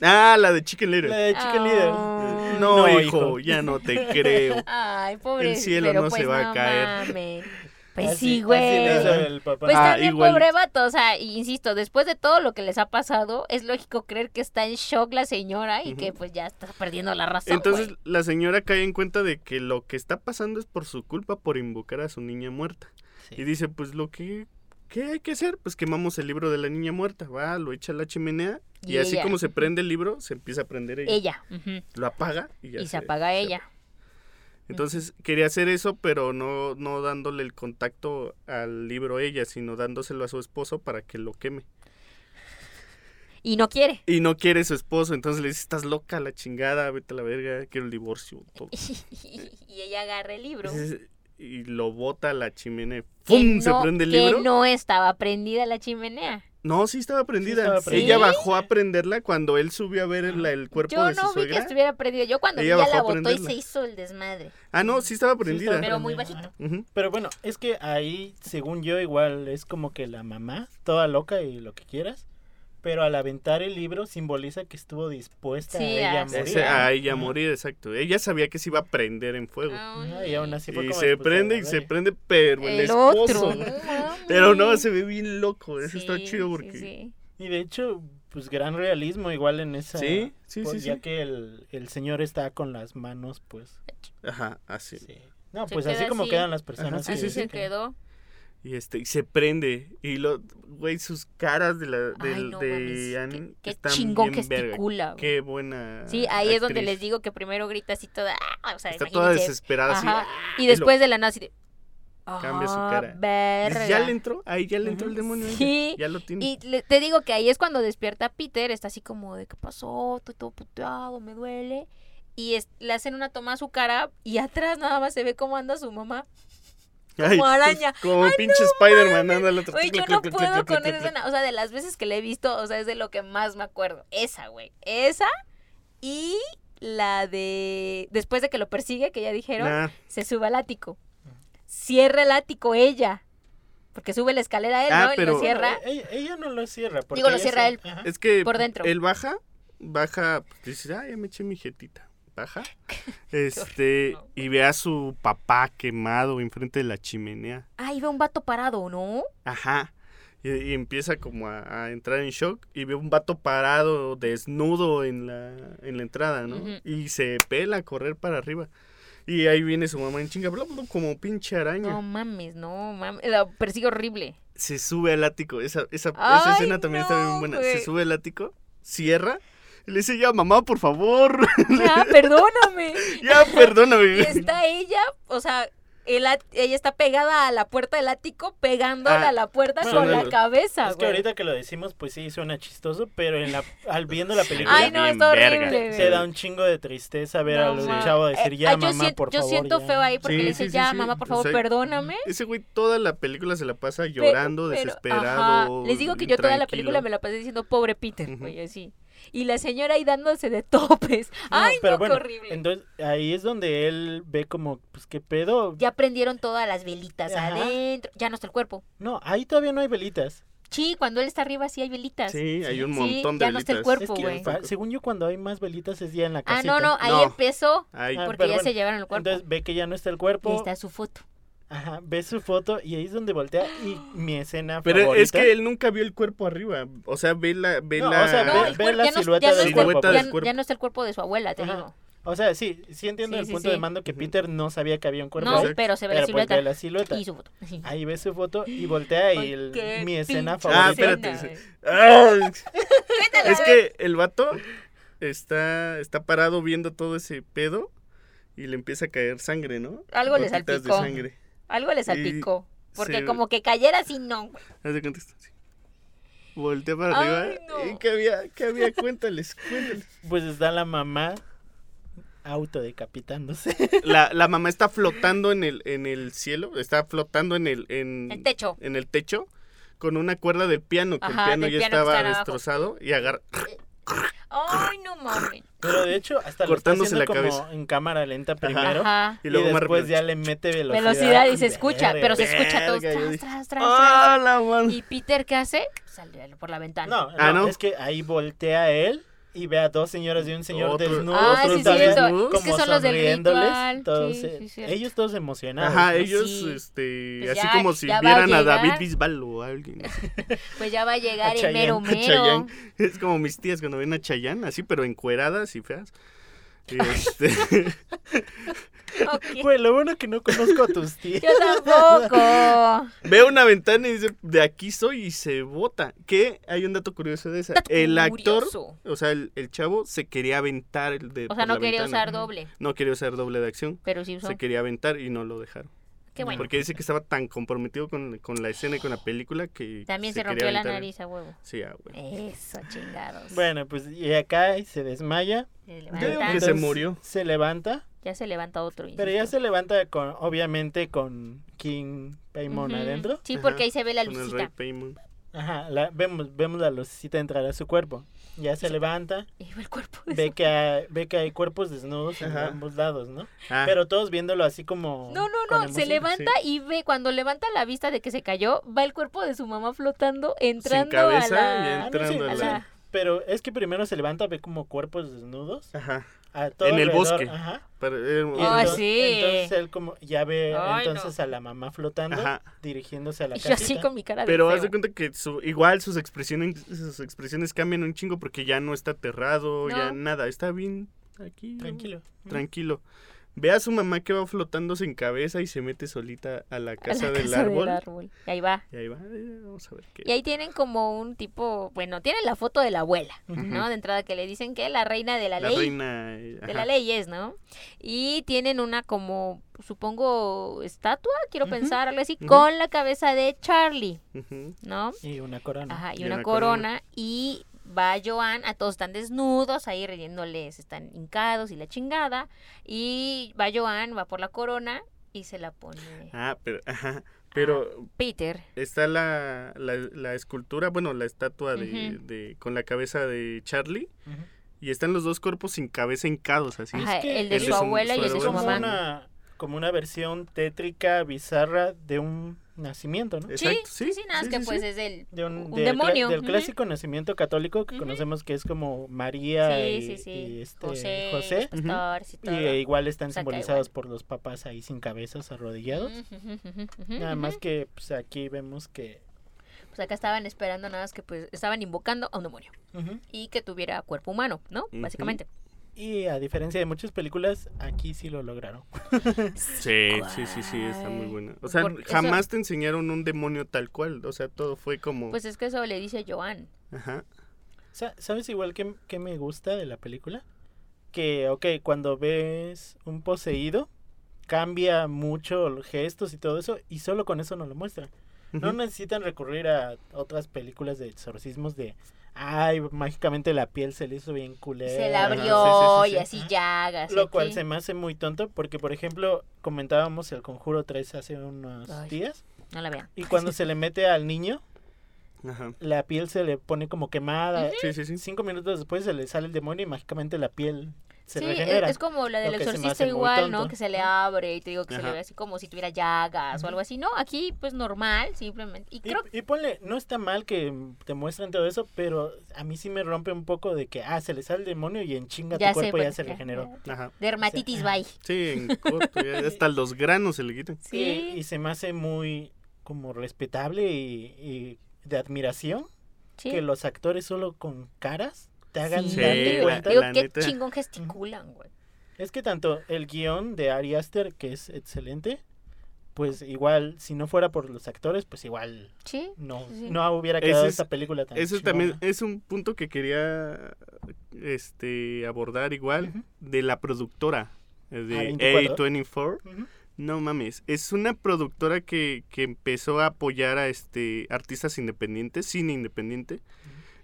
Ah, la de Chicken Little. La de Chicken Ah. Leader. No, No, hijo, hijo. ya no te creo. *laughs* Ay, pobre. El cielo pero no pues se va a no caer. mames. Pues Así- sí, güey. le hizo el papá. Pues Ah, también, pobre vato, o sea, insisto, después de todo lo que les ha pasado, es lógico creer que está en shock la señora y que pues ya está perdiendo la razón. Entonces güey. la señora cae en cuenta de que lo que está pasando es por su culpa por invocar a su niña muerta. Sí. Y dice, pues lo que... ¿Qué hay que hacer? Pues quemamos el libro de la niña muerta. Va, lo echa a la chimenea. Y, Y así ella. como se prende el libro, se empieza a prender ella. ella. Lo apaga y ya Y se apaga ella. Entonces quería hacer eso, pero no, no dándole el contacto al libro ella, sino dándoselo a su esposo para que lo queme. Y no quiere. Y no quiere su esposo, entonces le dice, estás loca, la chingada, vete a la verga, quiero el divorcio. todo". *laughs* y ella agarra el libro. Y lo bota a la chimenea. que ¡Pum! Se no- prende el que libro. no estaba prendida la chimenea. No, sí estaba prendida. estaba Ella prendida. bajó a prenderla cuando él subió a ver el, el cuerpo Yo de su no vi que suegra. estuviera prendido. Yo cuando Ella vi ya la botó y se hizo el desmadre. Ah, no, sí estaba prendida. Pero muy prendida, bajito. ajá. Ujú. Pero bueno, es que ahí, según yo, igual es como que la mamá, toda loca y lo que quieras, pero al aventar el libro simboliza que estuvo dispuesta Sí, a ella a morir. Ese- a ella morir, exacto. Ella sabía que se iba a prender en fuego. Y aún así fue y como se pues, prende y se prende, pero el, El esposo. otro. *laughs* Pero no, se ve bien loco. Eso está chido porque. Sí, sí. Y de hecho, pues gran realismo igual en esa... sí, sí, pues, sí. ya que el, el señor está con las manos, pues... Ajá, así. Sí. No, Se pues así como así. quedan las personas. Ajá, Así sí, se quedó. Y este, y se prende. Y lo, güey, sus caras de la, Ay, del- no de mames. Annie Qué, qué están chingón bien gesticula. Qué buena. Sí, ahí es donde les digo que primero grita así toda. ah, O sea, Está toda desesperada así. Ah, Y lo- después de la nada así de. Cambia su "Ah, cara. verga". Ya le entró, ahí ya le entró el demonio. Sí, Ya lo tiene. Y le- te digo que ahí es cuando despierta Peter, está así como de qué pasó, estoy todo puteado, me duele. Y es- le hacen una toma a su cara y atrás nada más se ve cómo anda su mamá. Ay, como araña. Como pinche Spider-Man anda al otro. Güey, yo no puedo con esa escena. O sea, de las veces que la he visto, o sea, es de lo que más me acuerdo. Esa, güey. Esa y la de... Después de que lo persigue, que ya dijeron, Nah, se sube al ático. Cierra el ático ella. Porque sube la escalera él, Ah, ¿no? Y lo cierra. Bueno, ella, ella no lo cierra. porque Digo, lo cierra se- él. Ajá. es que Por dentro. él baja, baja, pues, dice, ah, ya me eché mi jetita. Baja, *laughs* este, y ve a su papá quemado enfrente de la chimenea. Ay, ve un vato parado, ¿no? Ajá. Y, y empieza como a, a entrar en shock y ve un vato parado, desnudo en la, en la entrada, ¿no? Y se pela a correr para arriba. Y ahí viene su mamá en chinga, bla, bla, como pinche araña. No mames, no mames. La persigue horrible. Se sube al ático. Esa, esa, esa escena también está bien buena. güey. Se sube al ático, cierra y le dice, ya, mamá, por favor. Ya, *laughs* perdóname. ya, perdóname. Y está ella, o sea, ella está pegada a la puerta del ático, pegándole Ah, a la puerta bueno, con la cabeza, Es que ahorita que lo decimos, pues sí, suena chistoso, pero en la, al viendo la película Ay, no, verga. horrible, se güey. da un chingo de tristeza ver No, al ma- chavo decir, Eh, ya, yo mamá, siento, por yo favor. siento ya". feo ahí porque Sí, le dice, sí, sí, ya, sí. mamá, por O favor, sea, perdóname. Ese güey toda la película se la pasa llorando, pero, desesperado. ajá, Les digo que yo toda la película me la pasé diciendo, pobre Peter, güey, así. Y la señora ahí dándose de topes. *laughs* No, Ay, pero no, bueno, qué horrible. entonces ahí es donde él ve como, pues qué pedo. Ya prendieron todas las velitas Ajá. adentro. Ya no está el cuerpo. No, ahí todavía no hay velitas. Sí, cuando él está arriba sí hay velitas. Sí, hay un Sí, montón de ya no está el velitas. cuerpo. Es que, güey. según yo, cuando hay más velitas es ya en la Ah, casita. no, no, ahí No. empezó. Ay, Ah, Porque pero ya bueno, se llevaron el cuerpo. Entonces ve que ya no está el Y cuerpo. ahí está su foto. Ajá, ve su foto y ahí es donde voltea y *gasps* mi escena Pero favorita. es que él nunca vio el cuerpo arriba. O sea, ve la. Ve No, la... o sea, No, ve- la silueta no del cuerpo. del Ya, cuerpo. ya no está el cuerpo de su abuela, te Ajá. digo. O sea, sí, sí entiendo Sí, el sí, punto sí. de mando que. Peter no sabía que había un cuerpo No, ahí, pero se ve pero la silueta. ve la silueta. Y su foto. Sí. Ahí ve su foto y voltea y el- mi escena Ah, favorita. espérate. ¡Ah! Cuéntala, Es que el vato está, está parado viendo todo ese pedo y le empieza a caer sangre, ¿no? Algo le Gotitas de salpicó. sangre. Algo le salpicó. Porque se- como que cayera así, no, güey. Voltea para Ay, arriba. no. ¿Y qué había? ¿Qué había? Cuéntales, cuéntales. *laughs* Pues está la mamá autodecapitándose. *laughs* La, la mamá está flotando en el, en el cielo, está flotando en el, en, El techo. en el techo con una cuerda del piano, que Ajá, el piano ya piano estaba abajo. destrozado y agarra. Ay, no mames. Pero de hecho, hasta lo está Cortándose haciendo la como cabeza. en cámara lenta primero. Ajá. Y luego después ya le mete velocidad. Velocidad y se escucha, Verga. pero se escucha todo. verga, yo Tras, dije, tras, tras, ¡Ah, tras. ¿Y Peter qué hace? Sale por la ventana. No, Ah, no, ¿no? es que ahí voltea él y ve a dos señoras y un señor Otro- desnudo. Ah, otros sí. Es que como son los del sonriéndoles, ritual. todos, Sí, eh, sí, ellos todos emocionados. Ajá, ¿no? ellos, Sí. este, Pues así ya- como si a vieran a. David Bisbal o a alguien. así. *laughs* Pues ya va a llegar A el Chayanne, mero mero. Es como mis tías cuando ven a Chayanne, así, pero encueradas y feas. Y este, *laughs* *laughs* Pues lo bueno que no conozco a tus *laughs* tías. Yo tampoco. ve una ventana y dice, de aquí soy y se bota. Que hay un dato curioso de esa. Dato el actor, curioso. o sea, el, el chavo se quería aventar el de O sea, no quería ventana. usar doble, No quería usar doble de acción. pero sí usó. Se quería aventar y no lo dejaron. Qué bueno. Porque dice que estaba tan comprometido con, con la escena y con la película que. También se, rompió la nariz a huevo. Sí, ah, güey. Eso, chingados. Bueno, pues y acá se desmaya. Se Yo digo levanta. que se murió. Se levanta, Ya se levanta otro. pero ya se levanta con, obviamente, con King Paimon adentro. Sí, Ajá, porque ahí se ve la Con el rey lucita. Paimon. Ajá, la, vemos, vemos la lucecita entrar a su cuerpo. Ya se levanta, Y ve el cuerpo de ve su- que hay, ve que hay cuerpos desnudos en Ajá. ambos lados, ¿no? Ah, Pero todos viéndolo así como... No, no, no, se levanta y ve, cuando levanta la vista de que se cayó, va el cuerpo de su mamá flotando, entrando cabeza a y la... Ah, no, entrando sí, a a sí, la- Pero es que primero se levanta, ve como cuerpos desnudos. Ajá. A todo En el alrededor, bosque. Ajá. Pero, eh, Ay, entonces, sí. entonces él como ya ve Ay, entonces a la mamá flotando, Ajá. dirigiéndose a la Y yo así casita. con mi cara de Pero haz feo. de cuenta que su, igual sus expresiones, sus expresiones cambian un chingo porque ya no está aterrado, ya nada, está bien aquí. Tranquilo. Tranquilo. Ve a su mamá que va flotando sin cabeza y se mete solita a la A la casa, del, casa árbol. Y ahí va. Y ahí va, eh, vamos a ver qué. Y ahí tienen como un tipo, bueno, tienen la foto de la abuela, ¿no? De entrada que le dicen que la reina de la, la ley. reina. De la ley es, ¿no? Y tienen una como, supongo, estatua, quiero pensar, algo así, con la cabeza de Charlie. ¿no? Y una corona. Ajá, y, Y una, una corona. corona. Y va Joan, a todos están desnudos, ahí riéndoles, están hincados y la chingada. Y va Joan, va por la corona y se la pone Ah, pero, ajá. Pero Peter. está la, la, la escultura, bueno, la estatua de, de- con la cabeza de Charlie. Y están los dos cuerpos sin cabeza hincados, así. Ajá, que el de su abuela y el de su mamá. una como una versión tétrica, bizarra de un nacimiento, ¿no? Exacto, sí, sí, sí, nada, es sí, que sí, pues sí. es el De un, un cla- demonio. del clásico nacimiento católico que Ujú. conocemos que es como María Sí, y, sí, sí. y este José, José. los pastores y Y todo. eh, igual están simbolizados igual. por los papás ahí sin cabezas, arrodillados. Nada más que pues aquí vemos que... Pues acá estaban esperando nada más que pues estaban invocando a un demonio y que tuviera cuerpo humano, ¿no? Básicamente. Y a diferencia de muchas películas, aquí sí lo lograron. *laughs* Sí, sí, sí, sí, está muy buena. O sea, eso- jamás te enseñaron un demonio tal cual. O sea, todo fue como. Pues es que eso le dice Joan. Ajá. Sa- ¿Sabes igual que, que me gusta de la película? Que, ok, cuando ves un poseído, cambia mucho los gestos y todo eso, y solo con eso no lo muestran. No necesitan recurrir a otras películas de exorcismos de, ay, mágicamente la piel se le hizo bien culera. Se la abrió sí, sí, sí, y sí. así llagas. Lo cual aquí. se me hace muy tonto porque, por ejemplo, comentábamos el Conjuro 3 hace unos Ay. días, No la vean. y cuando se le mete al niño, Ajá. la piel se le pone como quemada. Sí, sí, sí. Cinco minutos después se le sale el demonio y mágicamente la piel se sí, es, regenera. es como la del exorcista igual, ¿no? Que se le abre y te digo que se le ve así como si tuviera llagas o algo así. No, aquí pues normal, simplemente. Y Y, creo y ponle, no está mal que te muestren todo eso, pero a mí sí me rompe un poco de que, ah, se le sale el demonio y en chinga Ya tu cuerpo sé, ya pues, se regeneró. Ajá. dermatitis, Sí. bye. Sí, en corto. ya hasta los granos se le quitan. Sí. Y, y se me hace muy como respetable y, y de admiración Sí. que los actores solo con caras te hagan Sí, darte la- cuenta. Digo, la qué neta. chingón gesticulan, güey. Es que tanto el guion de Ari Aster, que es excelente, pues igual, si no fuera por los actores, pues igual Sí. no, Sí. no hubiera quedado es- esta película tan Eso también es un punto que quería este abordar igual de la productora de A24. A24. Ujú. No mames, es una productora que, que empezó a apoyar a este artistas independientes, cine independiente.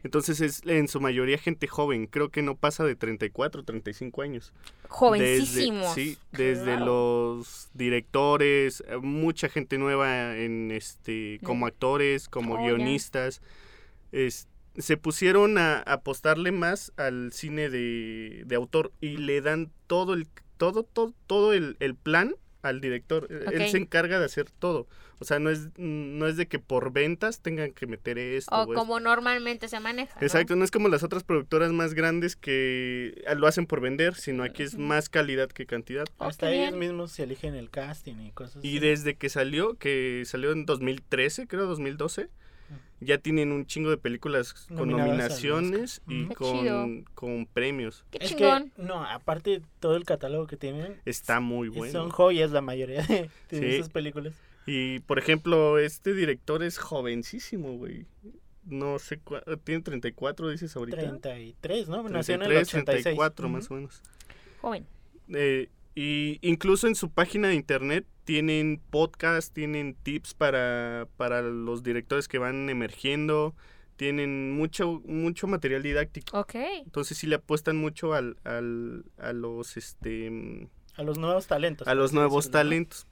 Entonces es en su mayoría gente joven, creo que no pasa de 34, 35 años. Jovencísimos. Desde, sí, desde Claro. los directores, mucha gente nueva en este como actores, como Oh, guionistas. Es- se pusieron a apostarle más al cine de, de autor y le dan todo el todo todo todo el, el plan al director. Él Ok. se encarga de hacer todo. O sea, no es no es de que por ventas tengan que meter esto O o esto. como normalmente se maneja. Exacto, no es como las otras productoras más grandes que lo hacen por vender, sino aquí es más calidad que cantidad. Hasta ellos mismos se eligen el casting y cosas Y así. desde que salió, que salió en 2013, creo 2012, ya tienen un chingo de películas con Nominadas nominaciones y. Qué con, con premios. Qué Es chingón. que, no, aparte todo el catálogo que tienen, Está muy son bueno. joyas la mayoría de, de Sí. esas películas. Y por ejemplo, este director es jovencísimo, güey. No sé, tiene 34, dices ahorita. 33, ¿no? Nació en el 33, 86. 34 Ujú. más o menos. Joven. Eh, y incluso en su página de internet tienen podcast, tienen tips para, para los directores que van emergiendo, tienen mucho, mucho material didáctico. Ok. Entonces sí le apuestan mucho al, al, a los este A los nuevos talentos. a los nuevos talentos.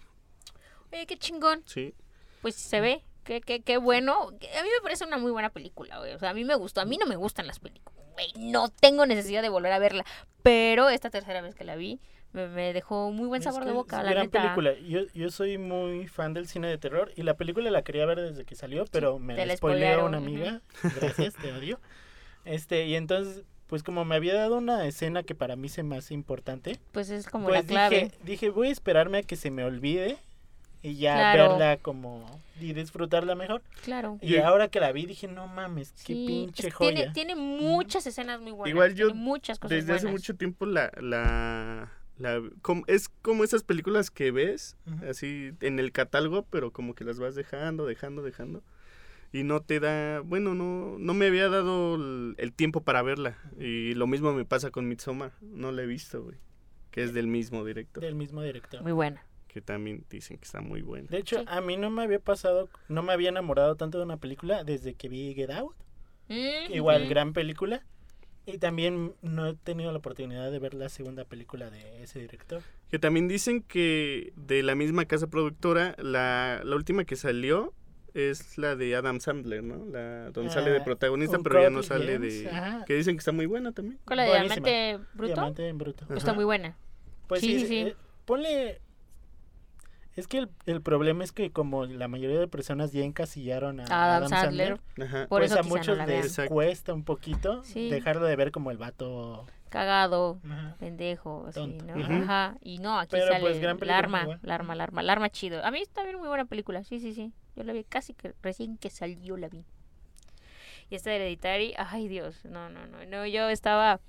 Oye, qué chingón. Sí. Pues se ve. Qué, qué, qué bueno. A mí me parece una muy buena película, güey. O sea, a mí me gustó. A mí no me gustan las películas, güey. No tengo necesidad de volver a verla. Pero esta tercera vez que la vi, me, me dejó muy buen Es sabor que de boca, es la gran neta. película. Yo, yo soy muy fan del cine de terror y la película la quería ver desde que salió, pero me la spoileó una amiga. *laughs* Gracias, te odio. Este, y entonces, pues como me había dado una escena que para mí se me hace importante, Pues es como pues la clave. dije, dije, voy a esperarme a que se me olvide y ya Claro. verla como y disfrutarla mejor. Claro. Y ahora que la vi dije, no mames, qué Sí, pinche es- joya. Tiene, tiene muchas escenas muy buenas. Igual yo, tiene muchas cosas Desde hace mucho tiempo la... la, la com- es como esas películas que ves así en el catálogo, pero como que las vas dejando, dejando, dejando. Y no te da, bueno, no, no me había dado el, el tiempo para verla. Y lo mismo me pasa con Midsommar. No la he visto, güey. Que es del mismo director. Del mismo director. Muy buena. Que también dicen que está muy buena. De hecho, Sí. a mí no me había pasado, no me había enamorado tanto de una película desde que vi Get Out. Mm, Igual, gran película. Y también no he tenido la oportunidad de ver la segunda película de ese director. Que también dicen que de la misma casa productora, la, la última que salió es la de Adam Sandler, ¿no? La donde sale de Ah, protagonista, pero ya no sale de... ajá. Que dicen que está muy buena también. Con la de Buenísima. Diamante Bruto. Diamante en bruto. Está muy buena. Pues Sí, sí, sí, sí. eh, ponle... Es que el, el problema es que como la mayoría de personas ya encasillaron a Adam Adam, Sandler. Por pues eso a no muchos la les vean. Cuesta un poquito Sí. dejarlo de ver como el vato... Cagado. ajá. Pendejo, así. ¿no? Ajá. Y no, aquí Pero, sale pues, gran el película, arma, el arma, el arma, el arma chido. A mí está bien muy buena película, sí, sí, sí. Yo la vi casi que recién que salió la vi. Y esta de Hereditary, ay Dios, no, no, no, no, yo estaba,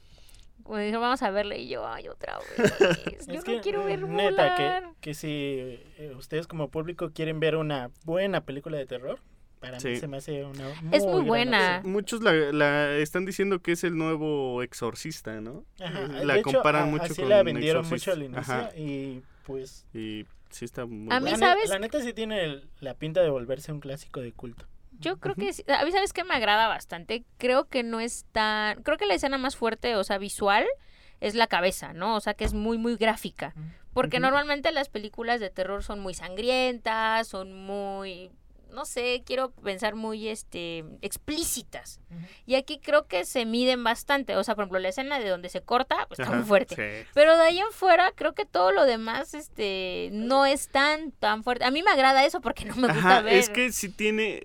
como dijo, vamos a verla y yo, ay, otra *laughs* vez, yo Es no que, quiero ver neta, que, que si eh, ustedes como público quieren ver una buena película de terror, para mí Sí. se me hace una Es muy buena. opción. Muchos la, la están diciendo que es el nuevo exorcista, ¿no? Ajá, La de hecho, comparan a- mucho así con la vendieron Exorcist. mucho al inicio Ajá. y pues Y sí está muy A mí, buena. ¿sabes? la neta sí tiene el- la pinta de volverse un clásico de culto. Yo creo que sí- a mí sabes que me agrada bastante. Creo que no es tan, creo que la escena más fuerte, o sea, visual es la cabeza, ¿no? O sea, que es muy muy gráfica. Porque normalmente las películas de terror son muy sangrientas, son muy no sé, quiero pensar muy este explícitas. Y aquí creo que se miden bastante, o sea, por ejemplo, la escena de donde se corta pues, está Ajá, muy fuerte. sí. Pero de ahí en fuera, creo que todo lo demás, este, no es tan, tan fuerte. A mí me agrada eso porque no me gusta Ajá, ver. es que si tiene...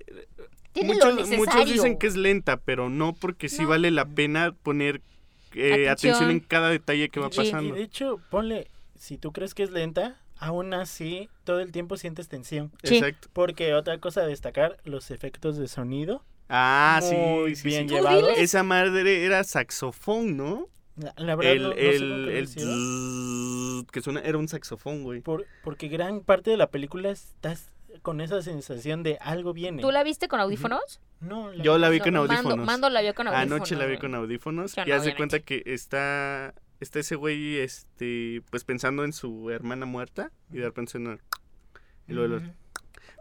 Tiene muchos, lo necesario. muchos dicen que es lenta, pero no porque sí No. vale la pena poner eh, Atención. atención en cada detalle que va. Y pasando. de hecho, ponle, si tú crees que es lenta, aún así todo el tiempo sientes tensión. Sí. Exacto. Porque otra cosa a destacar, los efectos de sonido. Ah, Muy sí, sí, bien sí. Llevados. Esa madre era saxofón, ¿no? La, la verdad El, no, no el, el que suena, era un saxofón, güey. Por- porque gran parte de la película estás con esa sensación de algo viene. ¿Tú la viste con audífonos? No, Yo la vi con audífonos. Mando, la vio con audífonos. Anoche la vi con audífonos y no, haz de obviamente. cuenta que está, está ese güey, este, pues pensando en su hermana muerta y de repente suena... *tsk* Ujú.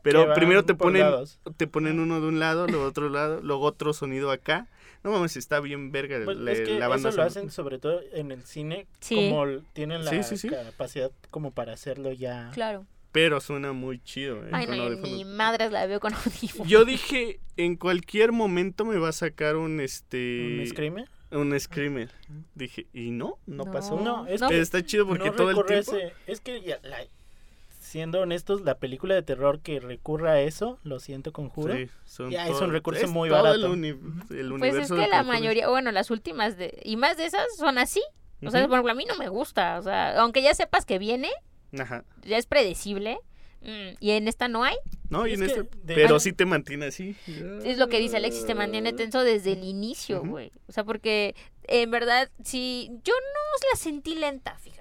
pero primero te ponen, lados. te ponen uno de un lado, luego otro lado, luego otro sonido acá. No mames, está bien verga Pues la, es que la banda eso lo hacen sobre todo en el cine, Sí. como tienen la Sí, sí, sí. capacidad como para hacerlo ya. Claro. Pero suena muy chido, eh, Ay, con no, ni madres la veo con *laughs* audífonos. Yo dije, en cualquier momento me va a sacar un este ¿Un screamer? Un screamer. Dije, y no, no, No. pasó. No, es que Está chido porque no todo el tiempo ese- Es que, ya, la- siendo honestos, la película de terror que recurra a eso, lo siento, conjuro. Sí, son Ya, es un recurso es muy todo barato. El, uni- el Pues es universo que la mayoría, bueno, las últimas de y más de esas son así. O sea, por ejemplo, a mí no me gusta, o sea, aunque ya sepas que viene, Ajá. ya es predecible. Mm, y en esta no hay. No, y Es en que, este, de pero sí te mantiene así. Es lo que dice Alexis, te mantiene tenso desde el inicio, güey. O sea, porque en verdad, sí, yo no la sentí lenta, fíjate.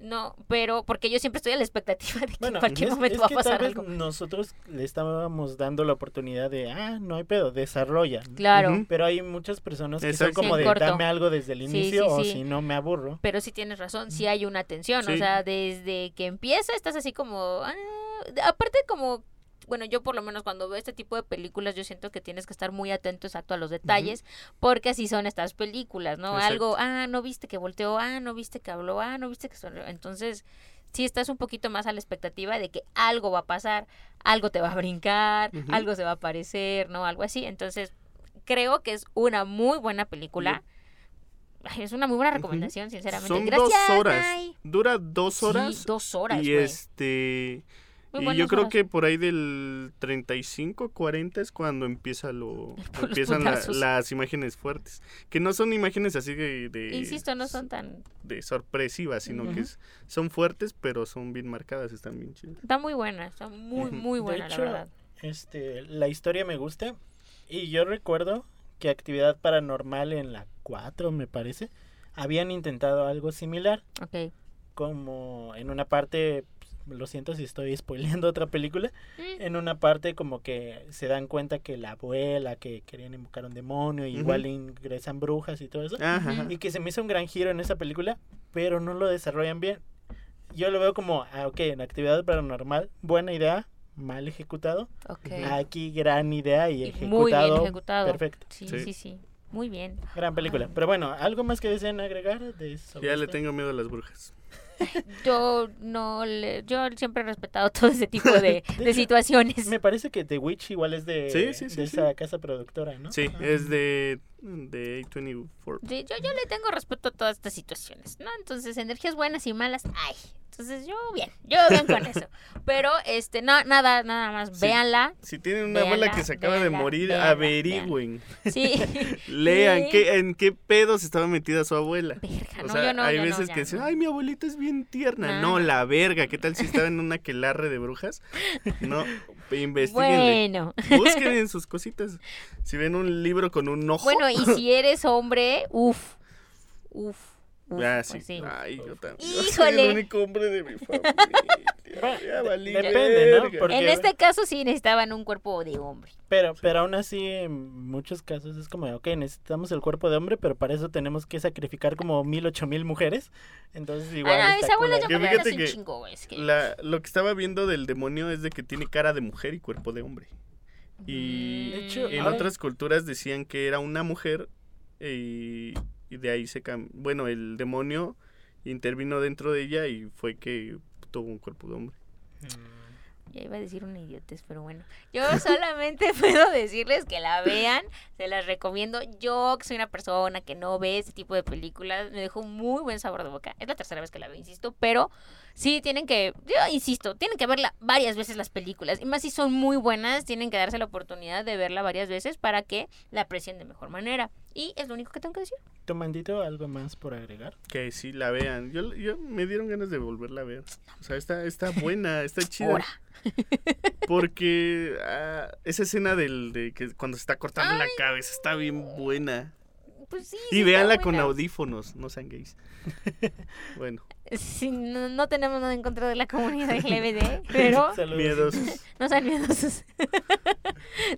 No, pero porque yo siempre estoy a la expectativa de que Bueno, en cualquier es, momento es va a pasar tal vez algo. nosotros le estábamos dando la oportunidad de, ah, no hay pedo, desarrolla. Claro. Pero hay muchas personas que Exacto. son como Sí, de, corto. dame algo desde el inicio sí, o sí. si no me aburro. Pero sí tienes razón, sí hay una tensión, o sea, desde que empieza estás así como... ah, aparte como... Bueno, yo por lo menos cuando veo este tipo de películas yo siento que tienes que estar muy atento exacto a los detalles porque así son estas películas, ¿no? Exacto. Algo, ah, no viste que volteó, ah, no viste que habló, ah, no viste que sonrió. Entonces, sí estás un poquito más a la expectativa de que algo va a pasar, algo te va a brincar, algo se va a aparecer, ¿no? Algo así. Entonces, creo que es una muy buena película. Ay, Es una muy buena recomendación, sinceramente. Son Gracias, dos horas. Dura dos Sí, horas. dos horas, y este. Muy y yo creo horas. que por ahí del 35, 40 es cuando empieza lo, *laughs* empiezan la- las imágenes fuertes. Que no son imágenes así de, de, Insisto, no son tan... de sorpresivas, sino que es- son fuertes, pero son bien marcadas, están bien chidas. Está muy buena, está muy, muy De buena, hecho, la verdad. Este, la historia me gusta. Y yo recuerdo que Actividad Paranormal en la 4, me parece, habían intentado algo similar. Ok. Como en una parte, lo siento si estoy spoileando *laughs* otra película. Mm, En una parte, como que se dan cuenta que la abuela, que querían invocar un demonio, igual ingresan brujas y todo eso. Ajá. Y que se me hizo un gran giro en esa película, pero no lo desarrollan bien. Yo lo veo como, ah, ok, en actividad paranormal, buena idea, mal ejecutado. Ok. Aquí gran idea y Y ejecutado. muy bien ejecutado. Perfecto. Sí, Sí. sí, sí. Muy bien. Gran película. Pero bueno, ¿algo más que deseen agregar de eso? Ya le tengo miedo a las brujas. *laughs* Yo no le, yo siempre he respetado todo ese tipo *laughs* de, de hecho, situaciones. Me parece que The Witch igual es de, Sí, sí, sí, de sí. esa casa productora, ¿no? Sí, Ajá. es de, de A24. Sí, yo, yo le tengo respeto a todas estas situaciones, ¿no? Entonces, energías buenas y malas, ay. Entonces, yo bien, yo bien con eso. *laughs* Pero, este, no, nada, nada más, Sí. véanla. Si tienen una abuela que se acaba de morir, véanla, averigüen. Sí. *laughs* Lean Sí. qué, en qué pedos estaba metida su abuela. Verga, O no, sea, yo no, hay yo veces que dicen, ay, mi abuelita es bien tierna. No. No, la verga. ¿Qué tal si estaba *laughs* en una quelarre de brujas? No, investiguenle. Bueno, Busquen en *laughs* sus cositas. Si ven un libro con un ojo. bueno, y si eres hombre, uff, uff, Ah, pues sí. Ay, yo también. Yo soy Híjole. el único hombre de mi *laughs* familia. Ya valí depende, ¿no? Porque- En este caso sí necesitaban un cuerpo de hombre. Pero, pero aún así, en muchos casos es como, ok, necesitamos el cuerpo de hombre, pero para eso tenemos que sacrificar como mil, ocho mil mujeres. Entonces, igual. ah, está mis abuelas yo. Que creo que chingo, güey. es que- La- lo que estaba viendo del demonio es de que tiene cara de mujer y cuerpo de hombre. Y De hecho, en otras culturas decían que era una mujer y, y de ahí se cam- bueno, el demonio intervino dentro de ella y fue que tuvo un cuerpo de hombre. Ya iba a decir una idiotez, pero bueno. Yo *laughs* solamente *laughs* puedo decirles que la vean, se las recomiendo. Yo, que soy una persona que no ve este tipo de películas, me dejó muy buen sabor de boca. Es la tercera vez que la veo, insisto, pero sí tienen que, yo insisto, tienen que verla varias veces las películas. Y más si son muy buenas, tienen que darse la oportunidad de verla varias veces para que la aprecien de mejor manera. Y es lo único que tengo que decir. ¿Tu mandito algo más por agregar? Que sí la vean. Yo, yo me dieron ganas de volverla a ver. O sea, está, está *laughs* buena, está chida. *laughs* Porque ah, esa escena del de que cuando se está cortando la cabeza está bien buena. Pues sí. Y véanla con audífonos, no sean gays. *laughs* bueno, Sí, no, no tenemos nada en contra de la comunidad *laughs* LGBT, pero *laughs* Saludos. miedosos. no sean miedosos.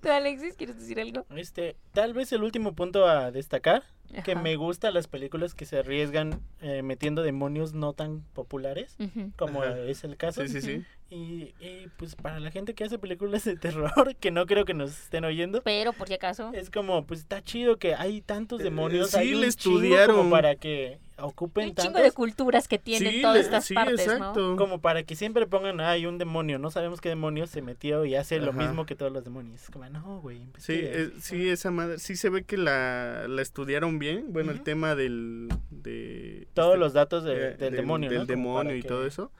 ¿Tú, Alexis, quieres decir algo? Este, tal vez el último punto a destacar, que me gustan las películas que se arriesgan eh, metiendo demonios no tan populares, como Ajá. es el caso. Sí, sí, sí. Y, y, pues para la gente que hace películas de terror, *laughs* que no creo que nos estén oyendo, Pero por si acaso. es como, pues está chido que hay tantos Eh, demonios, sí, hay le estudiaron. como para que ocupen un chingo tantos, de culturas que tienen Sí, todas estas sí, partes, exacto. como para que siempre pongan, hay un demonio, no sabemos qué demonio se metió y hace lo mismo que todos los demonios. Es como, no, güey, Sí, investiga". eh, sí, esa madre, sí se ve que la, la estudiaron bien. Bueno, el tema del... De, Todos este, los datos de- eh, del, demonio, Del ¿no? Como demonio y que- todo eso.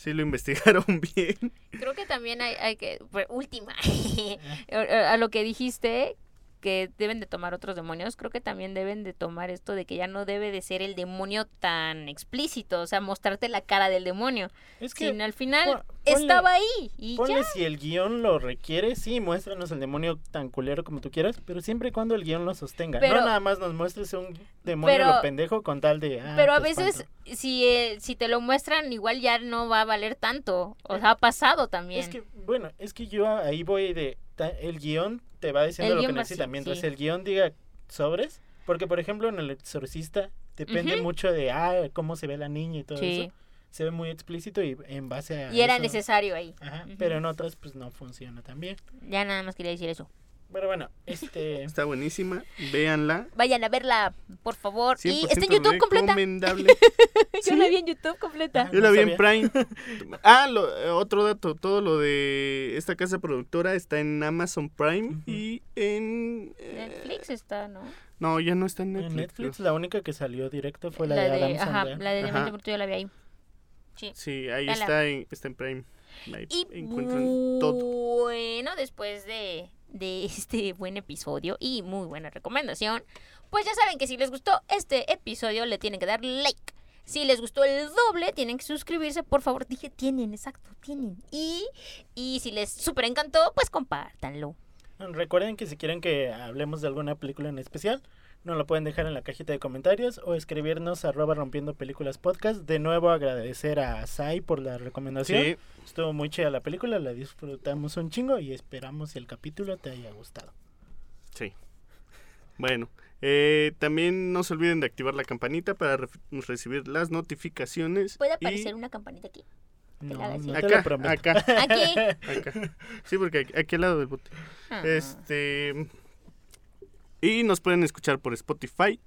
Sí lo investigaron *laughs* bien. Creo que también hay, hay que. última. *laughs* *laughs* a lo que dijiste, que deben de tomar otros demonios, creo que también deben de tomar esto de que ya no debe de ser el demonio tan explícito, o sea, mostrarte la cara del demonio, Es que sino al final ponle- estaba ahí y Ponle ya. si el guion lo requiere, sí, muéstranos el demonio tan culero como tú quieras, pero siempre y cuando el guion lo sostenga. Pero- no nada más nos muestres un demonio Pero- lo pendejo con tal de... ah, Pero a te veces, si, eh, si te lo muestran, igual ya no va a valer tanto. O sea, ha pasado también. Es que, bueno, es que yo ahí voy de... El guion te va diciendo El lo que necesita. así, Mientras sí. el guion diga sobres, porque por ejemplo en El Exorcista depende mucho de, ah, cómo se ve la niña y todo Sí. eso. Se ve muy explícito y en base a... Y era eso- necesario ahí. Ajá, pero en otras pues no funciona tan bien. Ya nada más quería decir eso. Pero bueno, este... *laughs* Está buenísima. Véanla. Vayan a verla, por favor. Y 100% está en YouTube completa. recomendable. *laughs* Yo la vi en YouTube completa. Yo No la vi en. Prime. *laughs* Ah, lo- eh, otro dato. Todo lo de esta casa productora está en Amazon Prime y en... eh, Netflix está, ¿no? No, ya no está en En Netflix. Netflix creo. la única que salió directo fue la, de Adam ajá, Sandler. la de. Diamante Bruto yo la vi ahí. Sí. Sí, ahí está en, está en Prime. Ahí Y encuentran todo. bueno, después de, de este buen episodio y muy buena recomendación, pues ya saben que si les gustó este episodio le tienen que dar like. Si les gustó el doble, tienen que suscribirse, por favor. Dije, tienen, exacto, tienen. Y, y si les super encantó, pues compártanlo. Recuerden que si quieren que hablemos de alguna película en especial, nos lo pueden dejar en la cajita de comentarios o escribirnos arroba rompiendo películas podcast. De nuevo agradecer a Sai por la recomendación. Sí, Estuvo muy chida la película, la disfrutamos un chingo y esperamos el capítulo te haya gustado. sí. Bueno, eh, también no se olviden de activar la campanita para recibir las notificaciones. ¿Puede y- aparecer una campanita aquí? No, no Acá, acá, *laughs* Aquí. acá. Sí, porque aquí, aquí al lado del bote. Ah. Este. Y nos pueden escuchar por Spotify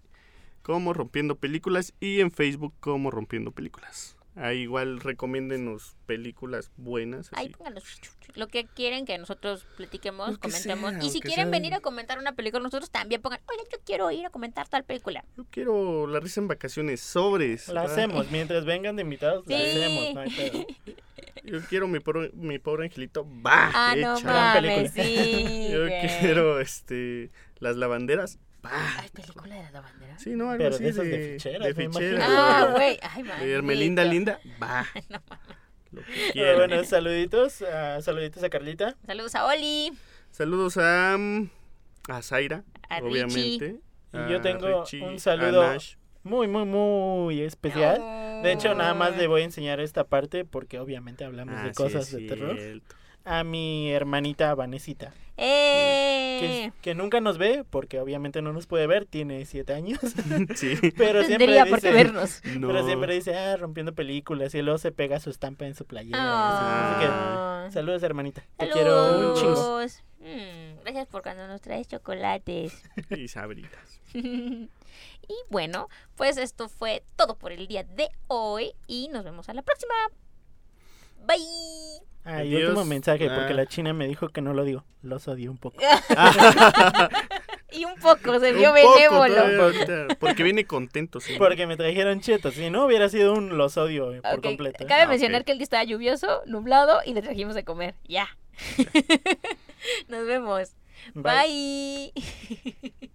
como Rompiendo Películas y en Facebook como Rompiendo Películas. Ahí igual recomiéndenos películas buenas. Ahí pónganos lo que quieren que nosotros platiquemos, Lo comentemos. sea, y si quieren sea- venir a comentar una película, nosotros también pongan, oye, yo quiero ir a comentar tal película. Yo quiero la risa en vacaciones, sobres. La hacemos, mientras vengan de invitados, la hacemos, no hay pedo. *laughs* Yo quiero mi pobre, mi pobre angelito. Va. Ah, no mames, sí. *laughs* Yo quiero este las lavanderas. Va. Ay, película de la bandera. Sí, no, algo Pero así de esas de ficheras, me imagino. Ah, güey. Ay, man. De Hermelinda Linda. Va. *laughs* Lo que Pero quieran. bueno, saluditos, ah, saluditos a Carlita. Saludos a Oli. Saludos a, mm, a Zaira, A Richie. obviamente. Y yo tengo Richie, un a saludo Nash. Muy, muy, muy especial. De hecho, nada más le de voy a enseñar esta parte porque obviamente hablamos Ah, de sí, cosas de terror. cierto. A mi hermanita Vanesita, ¡Eh! que, que nunca nos ve porque obviamente no nos puede ver, tiene siete años, *laughs* Sí. *laughs* pero siempre Tendría por qué dice, vernos. *laughs* No. pero siempre dice, ah, rompiendo películas y luego se pega su estampa en su playera. Ah. Así que, saludos hermanita, te quiero un chingo. Mm, gracias por cuando nos traes chocolates. Y sabritas. y bueno, pues esto fue todo por el día de hoy y nos vemos a la próxima. Bye. Ah, y Adiós. último mensaje, porque Ah. la china me dijo que no lo digo, los odio un poco. *laughs* Y un poco, se vio poco benévolo. Porque viene contento, sí. Porque me trajeron chetos, si no hubiera sido un los odio eh, por completo. Cabe Ah, mencionar que el día estaba lluvioso, nublado y le trajimos de comer. Ya. *laughs* *laughs* Nos vemos. Bye. Bye.